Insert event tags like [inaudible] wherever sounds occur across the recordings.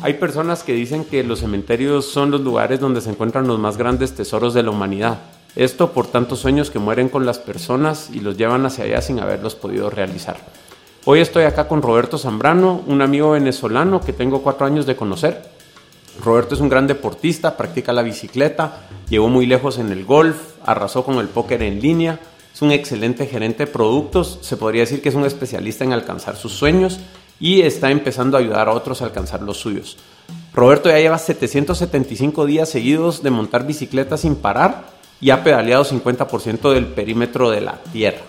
Hay personas que dicen que los cementerios son los lugares donde se encuentran los más grandes tesoros de la humanidad. Esto por tantos sueños que mueren con las personas y los llevan hacia allá sin haberlos podido realizar. Hoy estoy acá con Roberto Zambrano, un amigo venezolano que tengo cuatro años de conocer. Roberto es un gran deportista, practica la bicicleta, llegó muy lejos en el golf, arrasó con el póker en línea, es un excelente gerente de productos, se podría decir que es un especialista en alcanzar sus sueños y está empezando a ayudar a otros a alcanzar los suyos. Roberto ya lleva 775 días seguidos de montar bicicleta sin parar y ha pedaleado 50% del perímetro de la Tierra.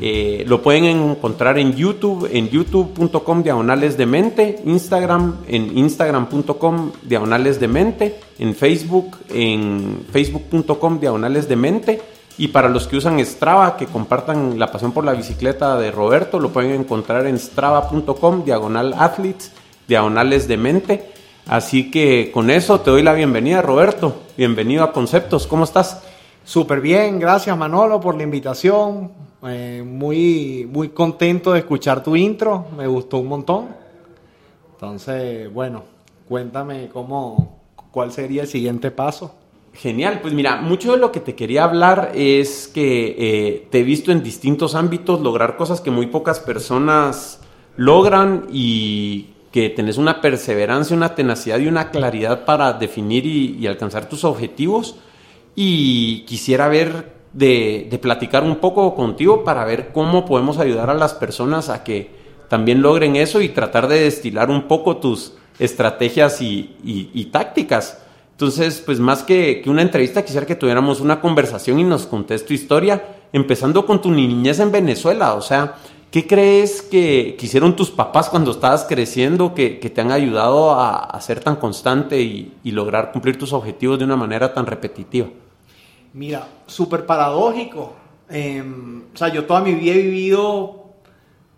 Eh, lo pueden encontrar en YouTube, en youtube.com diagonales de mente, Instagram, en instagram.com diagonales de mente, en Facebook, en facebook.com diagonales de mente. Y para los que usan Strava, que compartan la pasión por la bicicleta de Roberto, lo pueden encontrar en strava.com diagonal athletes, diagonales de mente. Así que con eso te doy la bienvenida, Roberto. Bienvenido a Conceptos. ¿Cómo estás? Súper bien, gracias Manolo por la invitación. Eh, muy, muy contento de escuchar tu intro, me gustó un montón. Entonces, bueno, cuéntame cómo, cuál sería el siguiente paso. Genial, pues mira, mucho de lo que te quería hablar es que eh, te he visto en distintos ámbitos lograr cosas que muy pocas personas logran y que tenés una perseverancia, una tenacidad y una claridad para definir y alcanzar tus objetivos. Y quisiera ver de, platicar un poco contigo para ver cómo podemos ayudar a las personas a que también logren eso y tratar de destilar un poco tus estrategias y, tácticas. Entonces, pues más que, que, una entrevista, quisiera que tuviéramos una conversación y nos contes tu historia, empezando con tu niñez en Venezuela. O sea, ¿qué crees que, hicieron tus papás cuando estabas creciendo que, te han ayudado a, ser tan constante y, lograr cumplir tus objetivos de una manera tan repetitiva? Mira, súper paradójico. Em, o sea, yo toda mi vida he vivido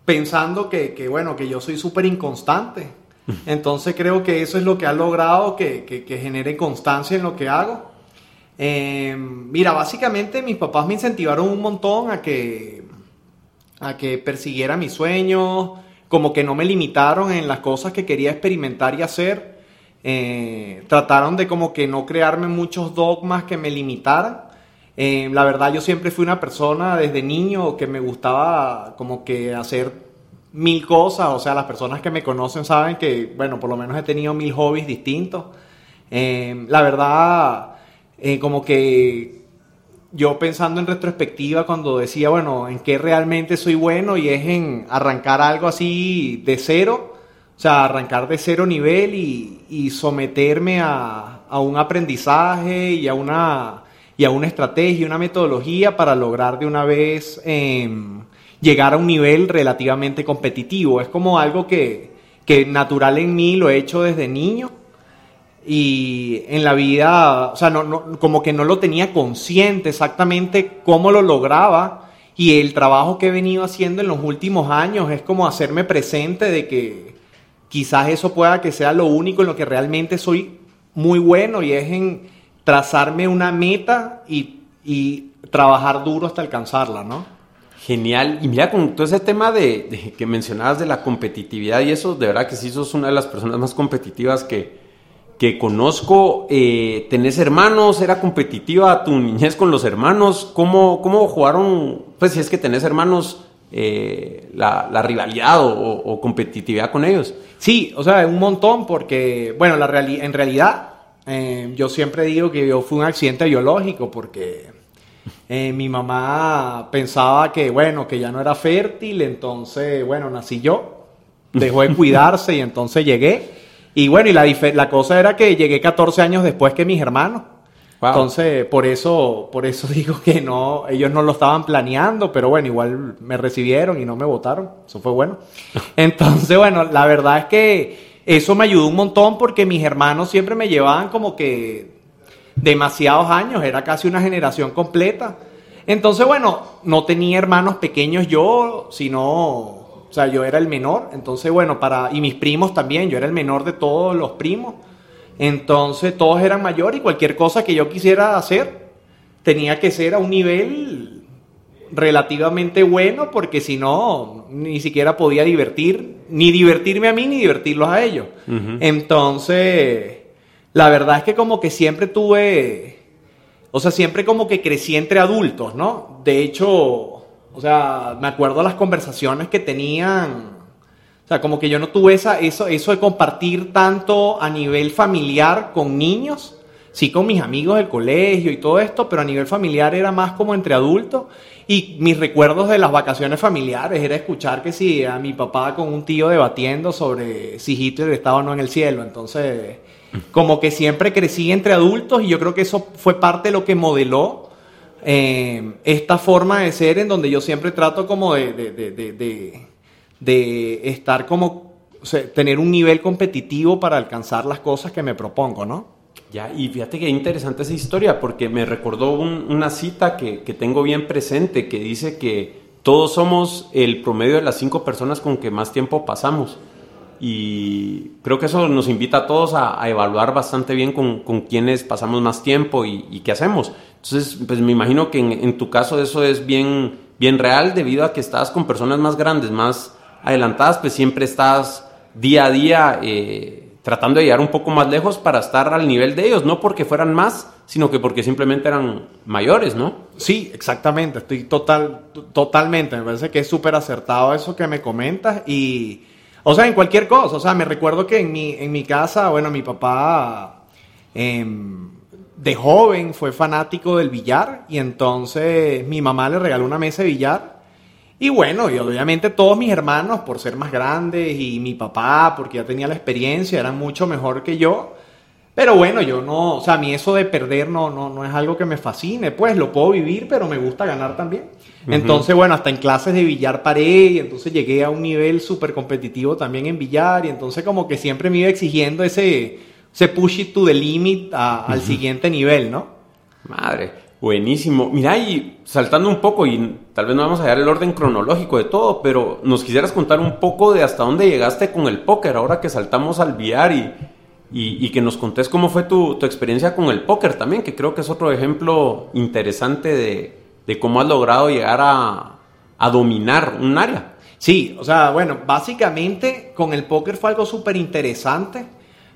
pensando que, bueno, que yo soy súper inconstante. [laughs] Entonces creo que eso es lo que ha logrado que, genere constancia en lo que hago. Em, mira, básicamente mis papás me incentivaron un montón a que, a que persiguiera mis sueños, como que no me limitaron en las cosas que quería experimentar y hacer. Eh, trataron de como que no crearme muchos dogmas que me limitaran. Eh, la verdad yo siempre fui una persona desde niño que me gustaba como que hacer mil cosas, o sea, las personas que me conocen saben que, bueno, por lo menos he tenido mil hobbies distintos. Eh, la verdad, eh, como que yo pensando en retrospectiva cuando decía, bueno, en qué realmente soy bueno y es en arrancar algo así de cero, o sea, arrancar de cero nivel y, someterme a, a un aprendizaje y a una y a una estrategia, una metodología para lograr de una vez em, llegar a un nivel relativamente competitivo. Es como algo que, que natural en mí lo he hecho desde niño y en la vida, o sea, no, como que no lo tenía consciente exactamente cómo lo lograba y el trabajo que he venido haciendo en los últimos años es como hacerme presente de que quizás eso pueda que sea lo único en lo que realmente soy muy bueno y es en trazarme una meta y, y trabajar duro hasta alcanzarla, ¿no? Genial. Y mira, con todo ese tema de, que mencionabas de la competitividad y eso, de verdad que sí sos una de las personas más competitivas que, que conozco. Eh, ¿Tenés hermanos? ¿Era competitiva tu niñez con los hermanos? ¿Cómo, cómo jugaron? Pues si es que tenés hermanos, eh, la, rivalidad o, competitividad con ellos. Sí, o sea, un montón porque, bueno, la en realidad eh, yo siempre digo que yo fui un accidente biológico porque eh, mi mamá pensaba que, bueno, que ya no era fértil, entonces, bueno, nací yo, dejó de [laughs] cuidarse y entonces llegué. Y bueno, y la, la cosa era que llegué 14 años después que mis hermanos. Entonces, por eso, por eso [laughs] digo que no, ellos no lo estaban planeando, pero bueno, igual me recibieron y no me votaron. Eso fue bueno. [laughs] Entonces, bueno, la verdad es que eso me ayudó un montón porque mis hermanos siempre me llevaban como que demasiados años, era casi una generación completa. Entonces, bueno, no tenía hermanos pequeños yo, sino, o sea, yo era el menor. Entonces, bueno, para, y mis primos también, yo era el menor de todos los primos. Entonces, todos eran mayores y cualquier cosa que yo quisiera hacer tenía que ser a un nivel relativamente bueno porque si no, ni siquiera podía divertir, ni divertirme a mí ni divertirlos a ellos. Entonces, la verdad es que como que siempre tuve, o sea, siempre como que crecí entre adultos, ¿no? De hecho, o sea, me acuerdo las conversaciones que tenían. O sea, como que yo no tuve esa, eso, eso de compartir tanto a nivel familiar con niños, sí con mis amigos del colegio y todo esto, pero a nivel familiar era más como entre adultos. Y mis recuerdos de las vacaciones familiares era escuchar que sí, a mi papá con un tío debatiendo sobre si Hitler estaba o no en el cielo. Entonces, como que siempre crecí entre adultos y yo creo que eso fue parte de lo que modeló eh, esta forma de ser en donde yo siempre trato como de, de, estar como, tener un nivel competitivo para alcanzar las cosas que me propongo, ¿no? Ya, y fíjate que interesante esa historia porque me recordó una cita que, que, tengo bien presente que dice que todos somos el promedio de las cinco personas con que más tiempo pasamos. Y creo que eso nos invita a todos a, evaluar bastante bien con, con, quienes pasamos más tiempo y, qué hacemos. Entonces, pues me imagino que en, tu caso eso es bien, bien real debido a que estás con personas más grandes, más adelantadas, pues siempre estás día a día eh, tratando de llegar un poco más lejos para estar al nivel de ellos, no porque fueran más, sino que porque simplemente eran mayores, ¿no? Sí, exactamente, estoy total, totalmente, me parece que es súper acertado eso que me comentas y o sea, en cualquier cosa. O sea, me recuerdo que en mi, en mi casa, bueno, mi papá em, de joven fue fanático del billar y entonces mi mamá le regaló una mesa de billar. Y bueno, y obviamente todos mis hermanos, por ser más grandes, y mi papá, porque ya tenía la experiencia, eran mucho mejor que yo. Pero bueno, yo no, o sea, a mí eso de perder no, no, no es algo que me fascine, pues lo puedo vivir, pero me gusta ganar también. Entonces, bueno, hasta en clases de billar paré y entonces llegué a un nivel súper competitivo también en billar y entonces como que siempre me iba exigiendo ese, ese push it to the limit al siguiente nivel, ¿no? Madre, buenísimo. Mira, y saltando un poco, y tal vez no vamos a dar el orden cronológico de todo, pero nos quisieras contar un poco de hasta dónde llegaste con el póker, ahora que saltamos al billar y, y, que nos contés cómo fue tu, experiencia con el póker también, que creo que es otro ejemplo interesante de de cómo has logrado llegar a, dominar un área. Sí, o sea, bueno, básicamente con el póker fue algo súper interesante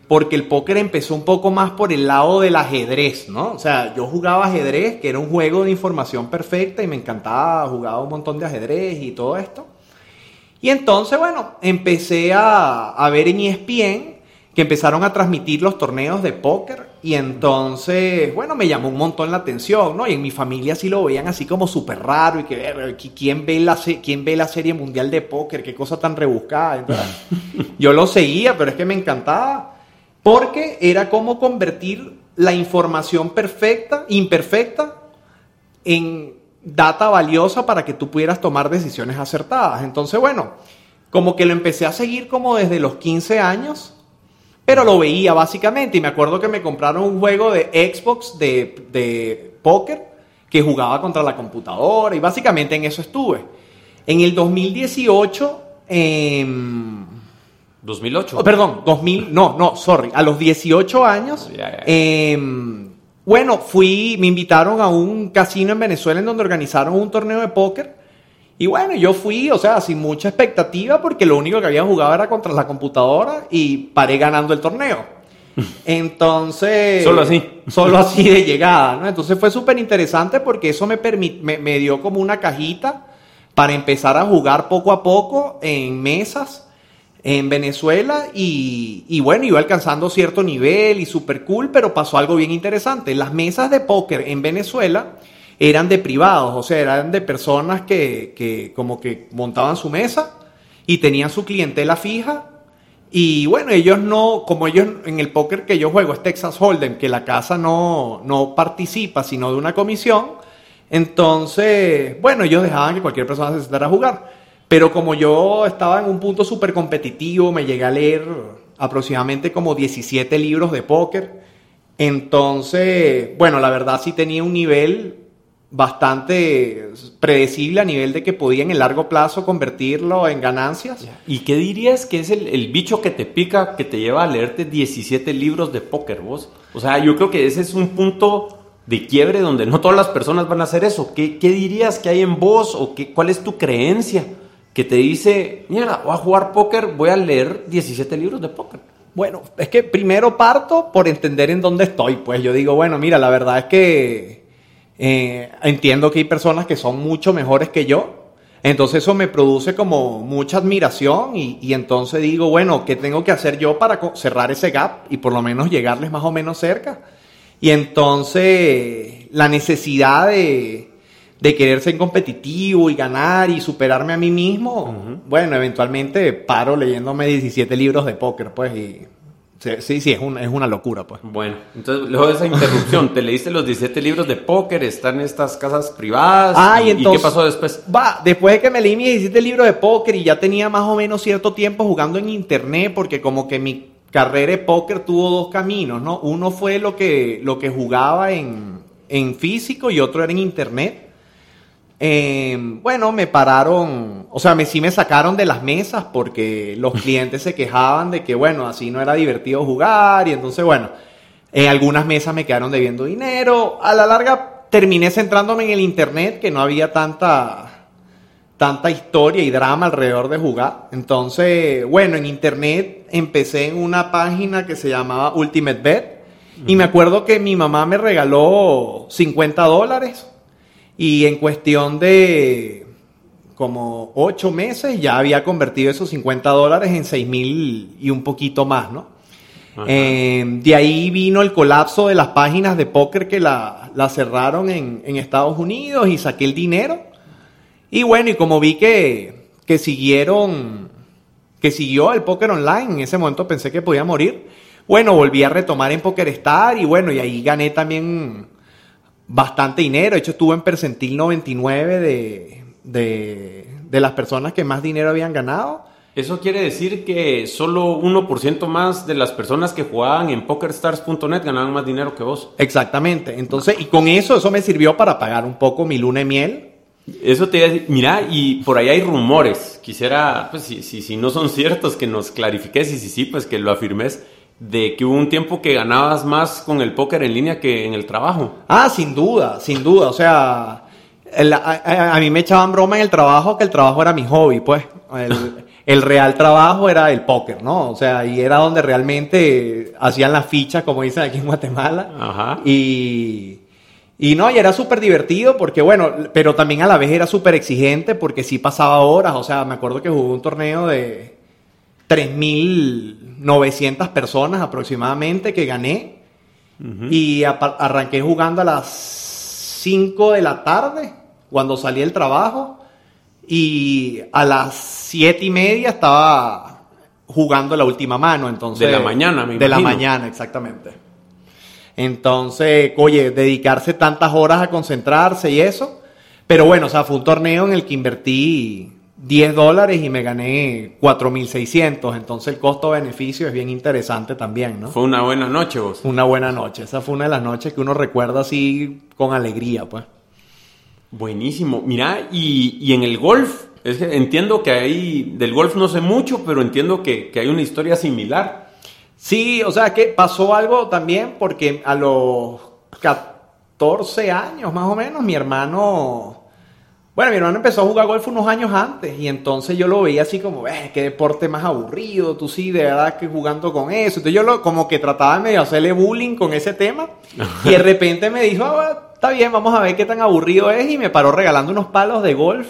porque el póker empezó un poco más por el lado del ajedrez, ¿no? O sea, yo jugaba ajedrez, que era un juego de información perfecta y me encantaba, jugaba un montón de ajedrez y todo esto. Y entonces, bueno, empecé a, a ver en ESPN que empezaron a transmitir los torneos de póker y entonces, bueno, me llamó un montón la atención, ¿no? Y en mi familia sí lo veían así como súper raro y que ¿quién ve, la, quién ve la serie mundial de póker, qué cosa tan rebuscada. [laughs] yo lo seguía, pero es que me encantaba porque era como convertir la información perfecta, imperfecta, en data valiosa para que tú pudieras tomar decisiones acertadas. Entonces, bueno, como que lo empecé a seguir como desde los 15 años pero lo veía básicamente y me acuerdo que me compraron un juego de Xbox de, de póker que jugaba contra la computadora y básicamente en eso estuve. En el 2018... Eh, 2008. perdón, 2000, no, no, sorry, a los 18 años, em, bueno, fui, me invitaron a un casino en Venezuela en donde organizaron un torneo de póker y bueno, yo fui, o sea, sin mucha expectativa porque lo único que había jugado era contra la computadora y paré ganando el torneo. [laughs] Entonces... solo así. Solo así de llegada, ¿no? Entonces fue súper interesante porque eso me, me, me dio como una cajita para empezar a jugar poco a poco en mesas en Venezuela y, y, bueno, iba alcanzando cierto nivel y súper cool, pero pasó algo bien interesante. Las mesas de póker en Venezuela eran de privados, o sea, eran de personas que, como que montaban su mesa y tenían su clientela fija. Y bueno, ellos no, como ellos en el póker que yo juego es Texas Hold'em, que la casa no, no participa sino de una comisión, entonces, bueno, ellos dejaban que cualquier persona se sentara a jugar. Pero como yo estaba en un punto súper competitivo, me llegué a leer aproximadamente como 17 libros de póker. Entonces, bueno, la verdad sí tenía un nivel bastante predecible a nivel de que podía en el largo plazo convertirlo en ganancias. ¿Y qué dirías que es el, bicho que te pica, que te lleva a leerte 17 libros de póker vos? O sea, yo creo que ese es un punto de quiebre donde no todas las personas van a hacer eso. ¿Qué, qué dirías que hay en vos o qué, cuál es tu creencia que te dice, mira, voy a jugar póker, voy a leer 17 libros de póker? Bueno, es que primero parto por entender en dónde estoy. Pues yo digo, bueno, mira, la verdad es que eh, entiendo que hay personas que son mucho mejores que yo. Entonces eso me produce como mucha admiración y, y entonces digo, bueno, ¿qué tengo que hacer yo para cerrar ese gap y por lo menos llegarles más o menos cerca? Y entonces la necesidad de, de querer ser competitivo y ganar y superarme a mí mismo, bueno, eventualmente paro leyéndome 17 libros de póker, pues, y sí, sí, es, una, es una locura, pues. Bueno, entonces luego de esa interrupción, te leíste los 17 libros de póker, están en estas casas privadas. Ah, y, entonces, qué pasó después? Va, después de que me leí mis 17 libros de póker y ya tenía más o menos cierto tiempo jugando en internet, porque como que mi carrera de póker tuvo dos caminos, ¿no? Uno fue lo que, lo que jugaba en, en físico y otro era en internet. Eh, bueno, me pararon, o sea, me, sí me sacaron de las mesas porque los [laughs] clientes se quejaban de que, bueno, así no era divertido jugar y entonces, bueno, en algunas mesas me quedaron debiendo dinero. A la larga terminé centrándome en el internet, que no había tanta tanta historia y drama alrededor de jugar. Entonces, bueno, en internet empecé en una página que se llamaba Ultimate Bet. Y me acuerdo que mi mamá me regaló 50 dólares. Y en cuestión de como 8 meses ya había convertido esos 50 dólares en 6 mil y un poquito más, ¿no? Eh, de ahí vino el colapso de las páginas de póker que la, la cerraron en, en Estados Unidos y saqué el dinero. Y bueno, y como vi que, que siguieron, que siguió el póker online, en ese momento pensé que podía morir. Bueno, volví a retomar en PokerStar y bueno, y ahí gané también bastante dinero. De hecho, estuve en percentil 99 de, de, de las personas que más dinero habían ganado. Eso quiere decir que solo 1% más de las personas que jugaban en pokerstars.net ganaban más dinero que vos. Exactamente. Entonces, y con eso, eso me sirvió para pagar un poco mi luna de miel eso te iba a decir, mira, y por ahí hay rumores. Quisiera, pues, si, si, si no son ciertos, que nos clarifiques y si sí, pues que lo afirmes. De que hubo un tiempo que ganabas más con el póker en línea que en el trabajo. Ah, sin duda, sin duda. O sea, el, a, a, mí me echaban broma en el trabajo que el trabajo era mi hobby, pues. El, [laughs] el, real trabajo era el póker, ¿no? O sea, y era donde realmente hacían la ficha, como dicen aquí en Guatemala. Ajá. Y y no, y era súper divertido porque, bueno, pero también a la vez era súper exigente porque sí pasaba horas. O sea, me acuerdo que jugué un torneo de 3.900 personas aproximadamente que gané. Uh -huh. Y arranqué jugando a las 5 de la tarde cuando salí del trabajo. Y a las 7 y media estaba jugando la última mano. Entonces, de la mañana, me De la mañana, exactamente. Entonces, oye, dedicarse tantas horas a concentrarse y eso. Pero bueno, o sea, fue un torneo en el que invertí 10 dólares y me gané 4.600. Entonces el costo-beneficio es bien interesante también, ¿no? Fue una buena noche vos. Una buena noche. Esa fue una de las noches que uno recuerda así con alegría, pues. Buenísimo. Mira, y, y en el golf, es que entiendo que hay, del golf no sé mucho, pero entiendo que, que hay una historia similar. Sí, o sea que pasó algo también porque a los 14 años más o menos mi hermano, bueno, mi hermano empezó a jugar golf unos años antes y entonces yo lo veía así como, eh, qué deporte más aburrido, tú sí, de verdad que jugando con eso. Entonces yo lo, como que trataba de medio hacerle bullying con ese tema [laughs] y de repente me dijo, ah, está bien, vamos a ver qué tan aburrido es y me paró regalando unos palos de golf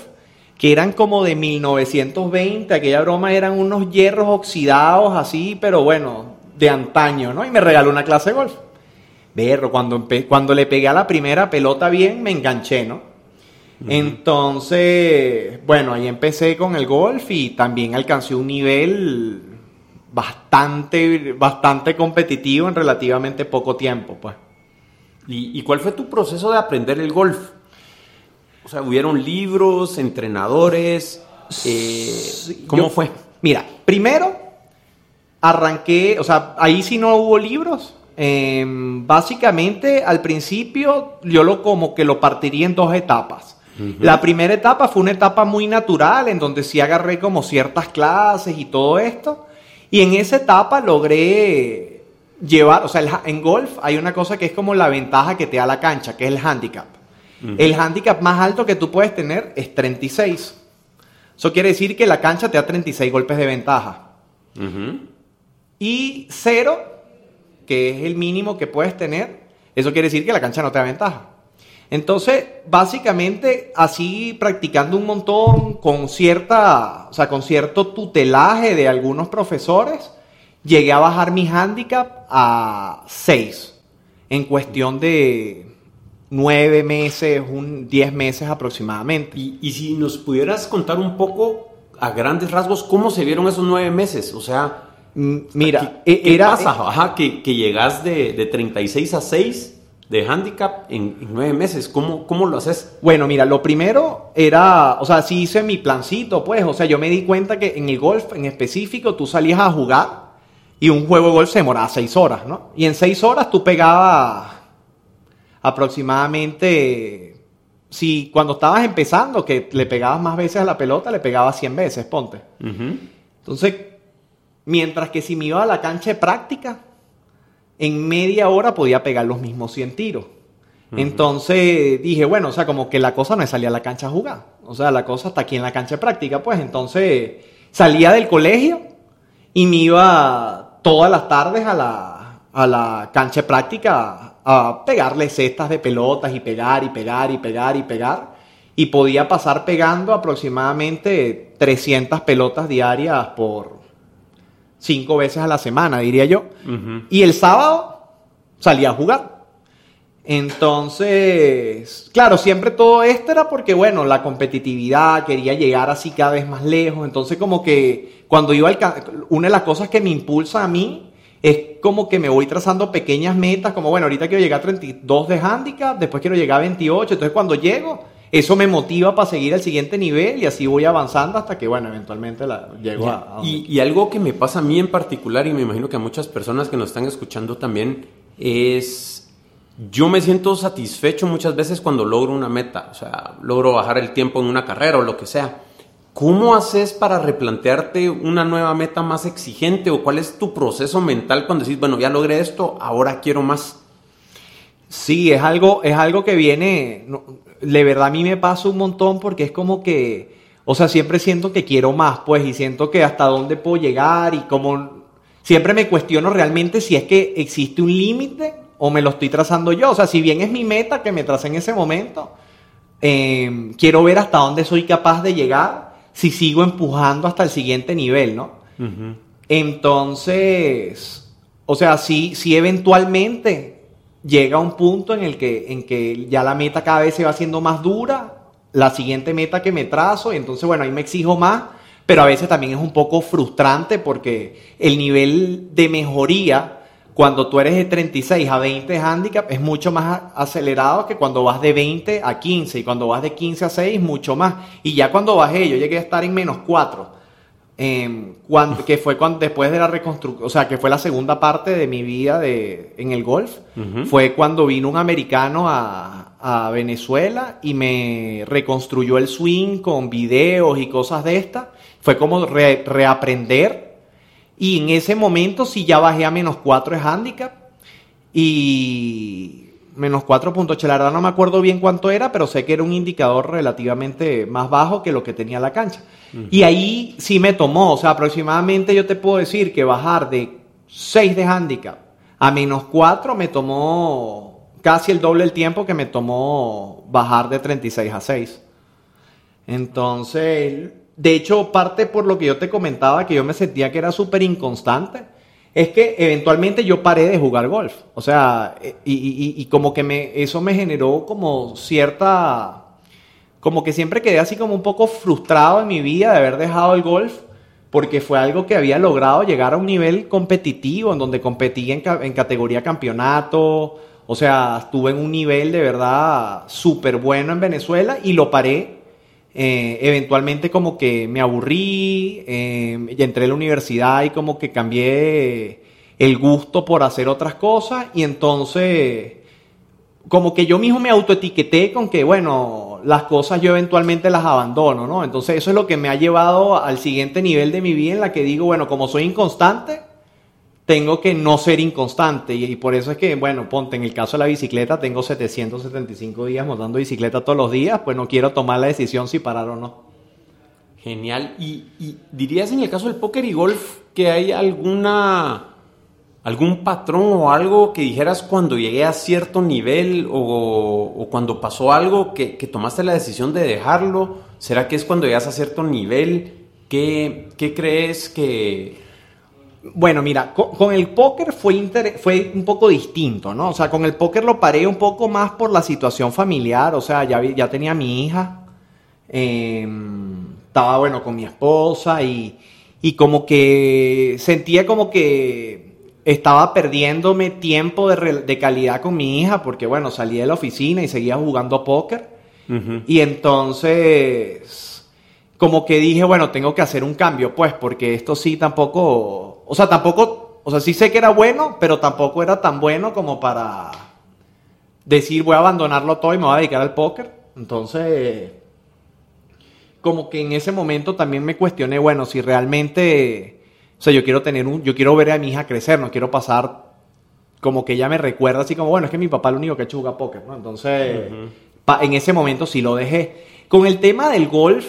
que eran como de 1920, aquella broma eran unos hierros oxidados así, pero bueno, de antaño, ¿no? Y me regaló una clase de golf. Berro, cuando, cuando le pegué a la primera pelota bien, me enganché, ¿no? Uh -huh. Entonces, bueno, ahí empecé con el golf y también alcancé un nivel bastante, bastante competitivo en relativamente poco tiempo, pues. ¿Y, ¿Y, cuál fue tu proceso de aprender el golf? O sea, ¿hubieron libros, entrenadores? Eh, ¿Cómo Yo, fue? Mira, primero arranqué, o sea, ahí sí no hubo libros. Eh, básicamente, al principio, yo lo como que lo partiría en dos etapas. Uh -huh. La primera etapa fue una etapa muy natural, en donde sí agarré como ciertas clases y todo esto. Y en esa etapa logré llevar, o sea, en golf hay una cosa que es como la ventaja que te da la cancha, que es el handicap. El handicap más alto que tú puedes tener es 36. Eso quiere decir que la cancha te da 36 golpes de ventaja. Y cero, que es el mínimo que puedes tener, eso quiere decir que la cancha no te da ventaja. Entonces, básicamente, así practicando un montón, con cierta, o sea, con cierto tutelaje de algunos profesores, llegué a bajar mi handicap a 6 en cuestión de nueve meses, un 10 meses aproximadamente. Y, si nos pudieras contar un poco, a grandes rasgos, cómo se vieron esos nueve meses, o sea... Mm, mira, ¿qué, era, pasa? que, que, llegas de, de, 36 a 6 de handicap en, nueve meses. ¿Cómo, ¿Cómo lo haces? Bueno, mira, lo primero era, o sea, sí hice mi plancito, pues, o sea, yo me di cuenta que en el golf en específico tú salías a jugar y un juego de golf se demoraba seis horas, ¿no? Y en seis horas tú pegabas aproximadamente, si cuando estabas empezando, que le pegabas más veces a la pelota, le pegabas 100 veces, ponte. Entonces, mientras que si me iba a la cancha de práctica, en media hora podía pegar los mismos 100 tiros. Entonces dije, bueno, o sea, como que la cosa no es salir a la cancha a jugar. O sea, la cosa está aquí en la cancha de práctica, pues entonces salía del colegio y me iba todas las tardes a la, a la cancha de práctica a pegarle cestas de pelotas y pegar y pegar y pegar y pegar. Y podía pasar pegando aproximadamente 300 pelotas diarias por cinco veces a la semana, diría yo. Y el sábado salía a jugar. Entonces, claro, siempre todo esto era porque, bueno, la competitividad, quería llegar así cada vez más lejos. Entonces, como que cuando iba al... Una de las cosas que me impulsa a mí es como que me voy trazando pequeñas metas, como bueno, ahorita quiero llegar a 32 de handicap, después quiero llegar a 28, entonces cuando llego, eso me motiva para seguir al siguiente nivel y así voy avanzando hasta que, bueno, eventualmente la, llego a... y, y, algo que me pasa a mí en particular y me imagino que a muchas personas que nos están escuchando también es... Yo me siento satisfecho muchas veces cuando logro una meta, o sea, logro bajar el tiempo en una carrera o lo que sea ¿Cómo haces para replantearte una nueva meta más exigente o cuál es tu proceso mental cuando decís, bueno, ya logré esto, ahora quiero más? Sí, es algo, es algo que viene, de verdad a mí me pasa un montón porque es como que, o sea, siempre siento que quiero más, pues, y siento que hasta dónde puedo llegar y como siempre me cuestiono realmente si es que existe un límite o me lo estoy trazando yo. O sea, si bien es mi meta que me tracé en ese momento, eh, quiero ver hasta dónde soy capaz de llegar si sigo empujando hasta el siguiente nivel, ¿no? Entonces, o sea, si, si eventualmente llega un punto en el que, en que ya la meta cada vez se va haciendo más dura, la siguiente meta que me trazo, y entonces, bueno, ahí me exijo más, pero a veces también es un poco frustrante porque el nivel de mejoría cuando tú eres de 36 a 20 handicap es mucho más acelerado que cuando vas de 20 a 15 y cuando vas de 15 a 6 mucho más. Y ya cuando bajé, yo llegué a estar en menos 4. Em, cuando, que fue cuando, después de la reconstrucción, o sea, que fue la segunda parte de mi vida de, en el golf, fue cuando vino un americano a, a, Venezuela y me reconstruyó el swing con videos y cosas de estas. Fue como reaprender y en ese momento sí ya bajé a menos 4 de handicap. Y menos 4.8, la verdad no me acuerdo bien cuánto era, pero sé que era un indicador relativamente más bajo que lo que tenía la cancha. Y ahí sí me tomó, o sea, aproximadamente yo te puedo decir que bajar de 6 de handicap a menos 4 me tomó casi el doble el tiempo que me tomó bajar de 36 a 6. Entonces, de hecho, parte por lo que yo te comentaba, que yo me sentía que era súper inconstante, es que eventualmente yo paré de jugar golf. O sea, y, como que me, eso me generó como cierta, como que siempre quedé así como un poco frustrado en mi vida de haber dejado el golf, porque fue algo que había logrado llegar a un nivel competitivo, en donde competí en, en categoría campeonato, o sea, estuve en un nivel de verdad súper bueno en Venezuela y lo paré eh, eventualmente como que me aburrí eh, y entré a la universidad y como que cambié el gusto por hacer otras cosas y entonces como que yo mismo me autoetiqueté con que bueno, las cosas yo eventualmente las abandono, ¿no? Entonces eso es lo que me ha llevado al siguiente nivel de mi vida en la que digo, bueno, como soy inconstante, tengo que no ser inconstante. Y, por eso es que, bueno, ponte en el caso de la bicicleta, tengo 775 días montando bicicleta todos los días, pues no quiero tomar la decisión si parar o no. Genial. ¿Y, y dirías en el caso del póker y golf que hay alguna algún patrón o algo que dijeras cuando llegué a cierto nivel o, cuando pasó algo que, tomaste la decisión de dejarlo? ¿Será que es cuando llegas a cierto nivel? ¿Qué, qué crees que, bueno, mira, con, el póker fue, fue un poco distinto, ¿no? O sea, con el póker lo paré un poco más por la situación familiar, o sea, ya, ya tenía mi hija, em, estaba, bueno, con mi esposa y, y como que sentía como que estaba perdiéndome tiempo de, calidad con mi hija porque, bueno, salía de la oficina y seguía jugando póker. Y entonces, como que dije, bueno, tengo que hacer un cambio, pues, porque esto sí tampoco, o sea, tampoco, o sea, sí sé que era bueno, pero tampoco era tan bueno como para decir, voy a abandonarlo todo y me voy a dedicar al póker. Entonces, como que en ese momento también me cuestioné, bueno, si realmente o sea, yo quiero tener un, yo quiero ver a mi hija crecer, no quiero pasar como que ella me recuerda así como, bueno, es que mi papá es el único que ha hecho jugar póker, ¿no? Entonces, en ese momento sí lo dejé. Con el tema del golf,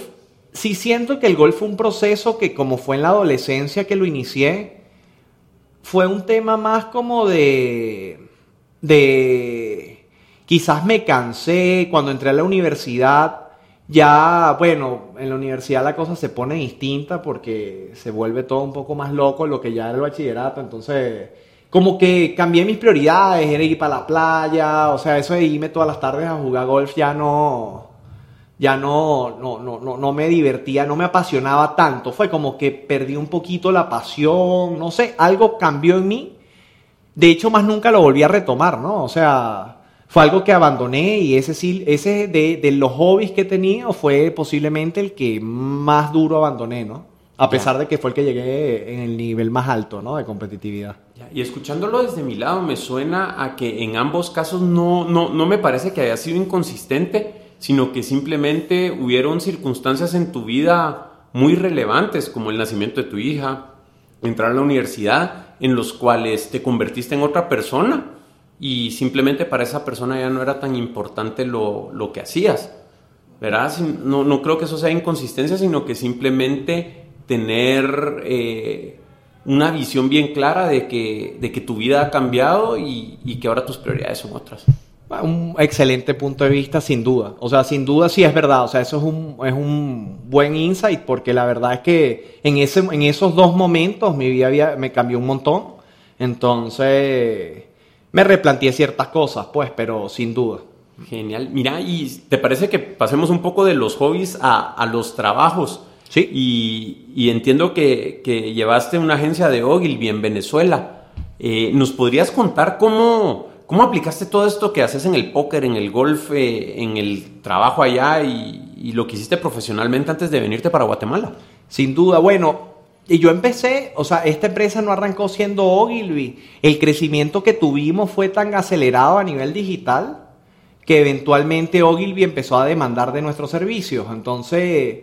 sí siento que el golf fue un proceso que como fue en la adolescencia que lo inicié, fue un tema más como de, de, quizás me cansé cuando entré a la universidad, ya, bueno, en la universidad la cosa se pone distinta porque se vuelve todo un poco más loco lo que ya era el bachillerato, entonces como que cambié mis prioridades, era ir para la playa, o sea, eso de irme todas las tardes a jugar golf ya no, ya no, no, no, no, me divertía, no me apasionaba tanto, fue como que perdí un poquito la pasión, no sé, algo cambió en mí, de hecho más nunca lo volví a retomar, ¿no? O sea, fue algo que abandoné y ese sí, ese de, los hobbies que he tenido fue posiblemente el que más duro abandoné, ¿no? A pesar de que fue el que llegué en el nivel más alto, ¿no? De competitividad. Y escuchándolo desde mi lado, me suena a que en ambos casos no, no, no me parece que haya sido inconsistente, sino que simplemente hubieron circunstancias en tu vida muy relevantes, como el nacimiento de tu hija, entrar a la universidad, en los cuales te convertiste en otra persona y simplemente para esa persona ya no era tan importante lo, lo que hacías. ¿Verdad? No, no, creo que eso sea inconsistencia, sino que simplemente tener eh, una visión bien clara de que, de que tu vida ha cambiado y, y, que ahora tus prioridades son otras. Un excelente punto de vista, sin duda. O sea, sin duda sí es verdad. O sea, eso es un, es un buen insight porque la verdad es que en, ese, en esos dos momentos mi vida me cambió un montón. Entonces, me replanteé ciertas cosas, pues, pero sin duda. Genial. Mira, ¿y te parece que pasemos un poco de los hobbies a, los trabajos? Sí. Y, entiendo que, llevaste una agencia de Ogilvy en Venezuela. Eh, ¿Nos podrías contar cómo, cómo aplicaste todo esto que haces en el póker, en el golf, eh, en el trabajo allá y, y lo que hiciste profesionalmente antes de venirte para Guatemala? Sin duda. Bueno, y yo empecé, o sea, esta empresa no arrancó siendo Ogilvy. El crecimiento que tuvimos fue tan acelerado a nivel digital que eventualmente Ogilvy empezó a demandar de nuestros servicios. Entonces,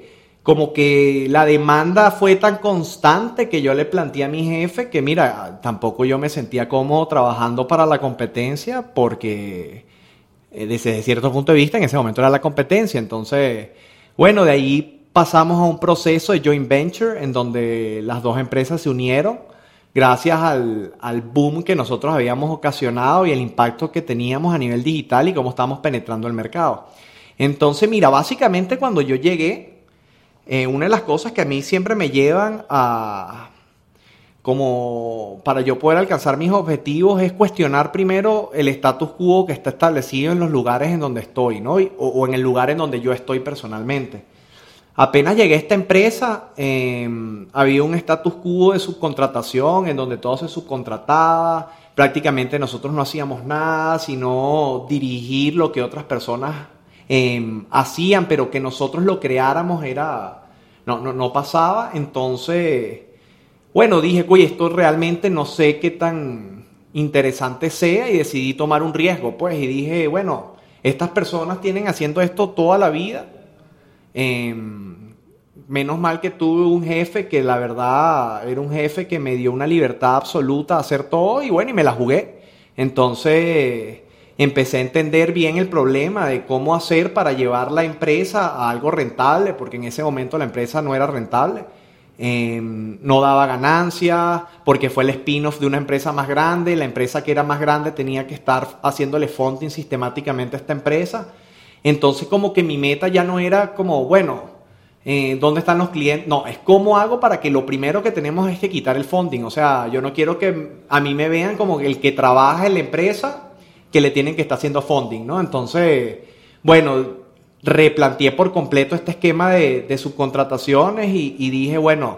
como que la demanda fue tan constante que yo le planteé a mi jefe que, mira, tampoco yo me sentía cómodo trabajando para la competencia porque eh, desde cierto punto de vista en ese momento era la competencia. Entonces, bueno, de ahí pasamos a un proceso de joint venture en donde las dos empresas se unieron gracias al, boom que nosotros habíamos ocasionado y el impacto que teníamos a nivel digital y cómo estamos penetrando el mercado. Entonces, mira, básicamente cuando yo llegué, eh, una de las cosas que a mí siempre me llevan a, como para yo poder alcanzar mis objetivos es cuestionar primero el status quo que está establecido en los lugares en donde estoy, ¿no? o en el lugar en donde yo estoy personalmente. Apenas llegué a esta empresa, em, había un status quo de subcontratación en donde todo se subcontrataba. Prácticamente nosotros no hacíamos nada, sino dirigir lo que otras personas em, hacían, pero que nosotros lo creáramos era. No, no, no pasaba. Entonces, bueno, dije, oye, esto realmente no sé qué tan interesante sea y decidí tomar un riesgo, pues, y dije, bueno, estas personas tienen haciendo esto toda la vida Em, menos mal que tuve un jefe que la verdad era un jefe que me dio una libertad absoluta a hacer todo y bueno, y me la jugué. Entonces empecé a entender bien el problema de cómo hacer para llevar la empresa a algo rentable, porque en ese momento la empresa no era rentable. Em, no daba ganancia, porque fue el spin-off de una empresa más grande, la empresa que era más grande tenía que estar haciéndole funding sistemáticamente a esta empresa. Entonces como que mi meta ya no era como, bueno, eh, dónde están los clientes. No, es cómo hago para que lo primero que tenemos es que quitar el funding. O sea, yo no quiero que a mí me vean como el que trabaja en la empresa que le tienen que estar haciendo funding, ¿no? Entonces, bueno, replanteé por completo este esquema de, subcontrataciones y, y, dije, bueno,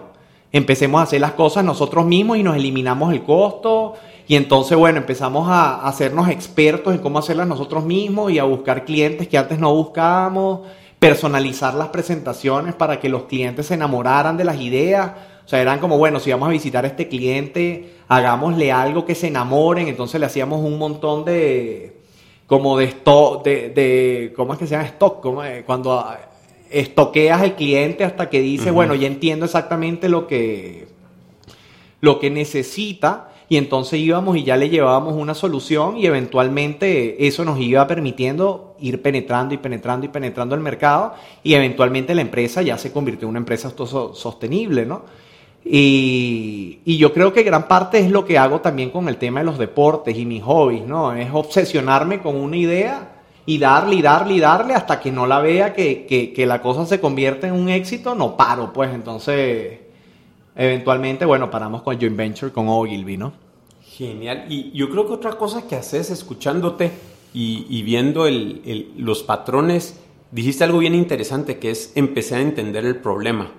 empecemos a hacer las cosas nosotros mismos y nos eliminamos el costo. Y entonces, bueno, empezamos a hacernos expertos en cómo hacerlas nosotros mismos y a buscar clientes que antes no buscábamos personalizar las presentaciones para que los clientes se enamoraran de las ideas. O sea, eran como, bueno, si vamos a visitar a este cliente, hagámosle algo que se enamoren. Entonces le hacíamos un montón de, como de stock, de, de ¿cómo es que se llama stock? Como, cuando estoqueas al cliente hasta que dice, bueno, ya entiendo exactamente lo que, lo que necesita y entonces íbamos y ya le llevábamos una solución y eventualmente eso nos iba permitiendo ir penetrando y penetrando y penetrando el mercado y eventualmente la empresa ya se convirtió en una empresa sostenible, ¿no? Y, yo creo que gran parte es lo que hago también con el tema de los deportes y mis hobbies, ¿no? Es obsesionarme con una idea y darle darle darle hasta que no la vea que, que, que la cosa se convierte en un éxito, no paro, pues entonces eventualmente, bueno, paramos con Joint Venture con Ogilvy, ¿no? Genial. Y yo creo que otra cosa que haces escuchándote y, viendo los patrones, dijiste algo bien interesante que es empecé a entender el problema.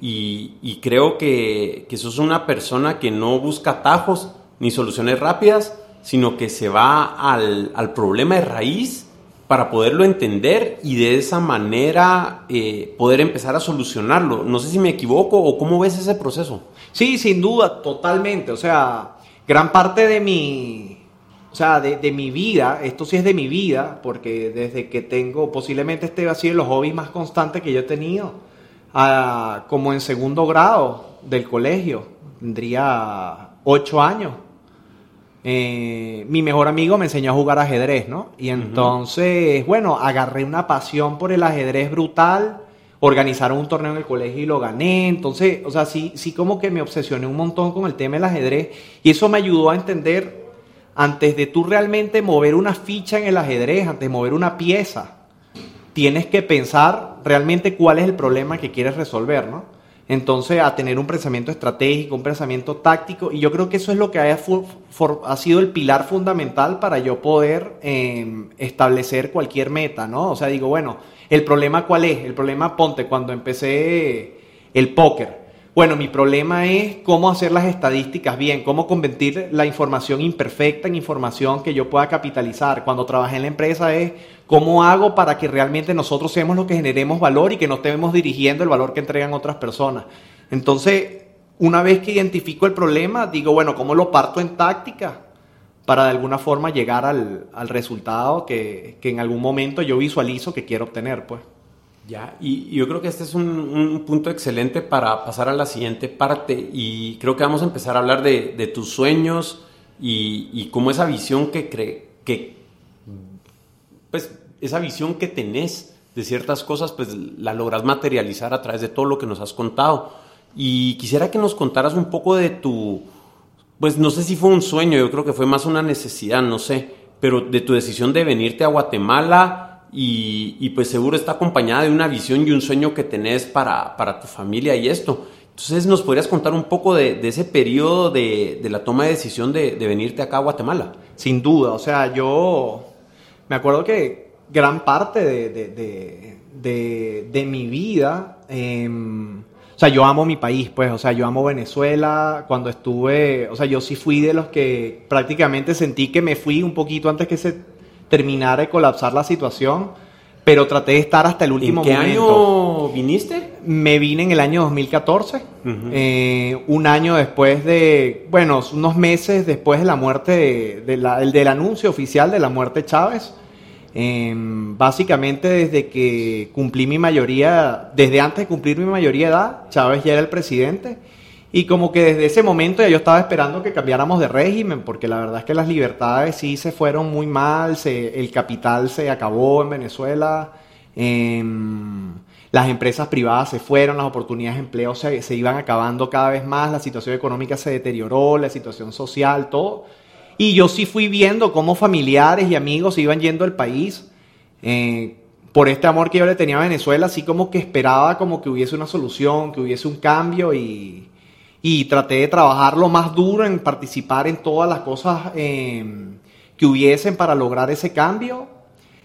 Y, creo que, que sos una persona que no busca atajos ni soluciones rápidas, sino que se va al, al problema de raíz para poderlo entender y de esa manera eh, poder empezar a solucionarlo. No sé si me equivoco o cómo ves ese proceso. Sí, sin duda, totalmente. O sea, gran parte de mi, o sea, de, mi vida, esto sí es de mi vida, porque desde que tengo, posiblemente este ha sido los hobbies más constantes que yo he tenido, como en segundo grado del colegio, tendría ocho años. Eh, mi mejor amigo me enseñó a jugar ajedrez, ¿no? Y entonces, bueno, agarré una pasión por el ajedrez brutal, organizaron un torneo en el colegio y lo gané, entonces, o sea, sí, sí como que me obsesioné un montón con el tema del ajedrez y eso me ayudó a entender, antes de tú realmente mover una ficha en el ajedrez, antes de mover una pieza, tienes que pensar realmente cuál es el problema que quieres resolver, ¿no? entonces a tener un pensamiento estratégico, un pensamiento táctico, y yo creo que eso es lo que ha, sido el pilar fundamental para yo poder em, establecer cualquier meta, ¿no? O sea, digo, bueno, ¿el problema cuál es? El problema, ponte, cuando empecé el póker, bueno, mi problema es cómo hacer las estadísticas bien, cómo convertir la información imperfecta en información que yo pueda capitalizar. Cuando trabajé en la empresa es cómo hago para que realmente nosotros seamos los que generemos valor y que no estemos dirigiendo el valor que entregan otras personas. Entonces, una vez que identifico el problema, digo, bueno, ¿cómo lo parto en táctica? para de alguna forma llegar al, resultado que, que en algún momento yo visualizo que quiero obtener, pues. Ya, y, yo creo que este es un, punto excelente para pasar a la siguiente parte y creo que vamos a empezar a hablar de, tus sueños y, y, cómo esa visión que, cree, que, pues, esa visión que tenés de ciertas cosas, pues la logras materializar a través de todo lo que nos has contado. Y quisiera que nos contaras un poco de tu, pues no sé si fue un sueño, yo creo que fue más una necesidad, no sé, pero de tu decisión de venirte a Guatemala y, pues seguro está acompañada de una visión y un sueño que tenés para, para tu familia y esto. Entonces, ¿nos podrías contar un poco de, ese periodo de, de, la toma de decisión de, de, venirte acá a Guatemala? Sin duda, o sea, yo me acuerdo que gran parte de, mi vida, em, o sea, yo amo mi país, pues, o sea, yo amo Venezuela. Cuando estuve, o sea, yo sí fui de los que prácticamente sentí que me fui un poquito antes que se terminar de colapsar la situación, pero traté de estar hasta el último ¿En qué año viniste? Me vine en el año 2014, eh, un año después de, bueno, unos meses después de la muerte, de, del anuncio oficial de la muerte de Chávez. Em, básicamente desde que cumplí mi mayoría, desde antes de cumplir mi mayoría de edad, Chávez ya era el presidente. Y como que desde ese momento ya yo estaba esperando que cambiáramos de régimen, porque la verdad es que las libertades sí se fueron muy mal, el capital se acabó en Venezuela, em, las empresas privadas se fueron, las oportunidades de empleo se, se iban acabando cada vez más, la situación económica se deterioró, la situación social, todo. Y yo sí fui viendo cómo familiares y amigos iban yendo al país. Eh, por este amor que yo le tenía a Venezuela, así como que esperaba como que hubiese una solución, que hubiese un cambio y, y traté de trabajar lo más duro en participar en todas las cosas em, que hubiesen para lograr ese cambio.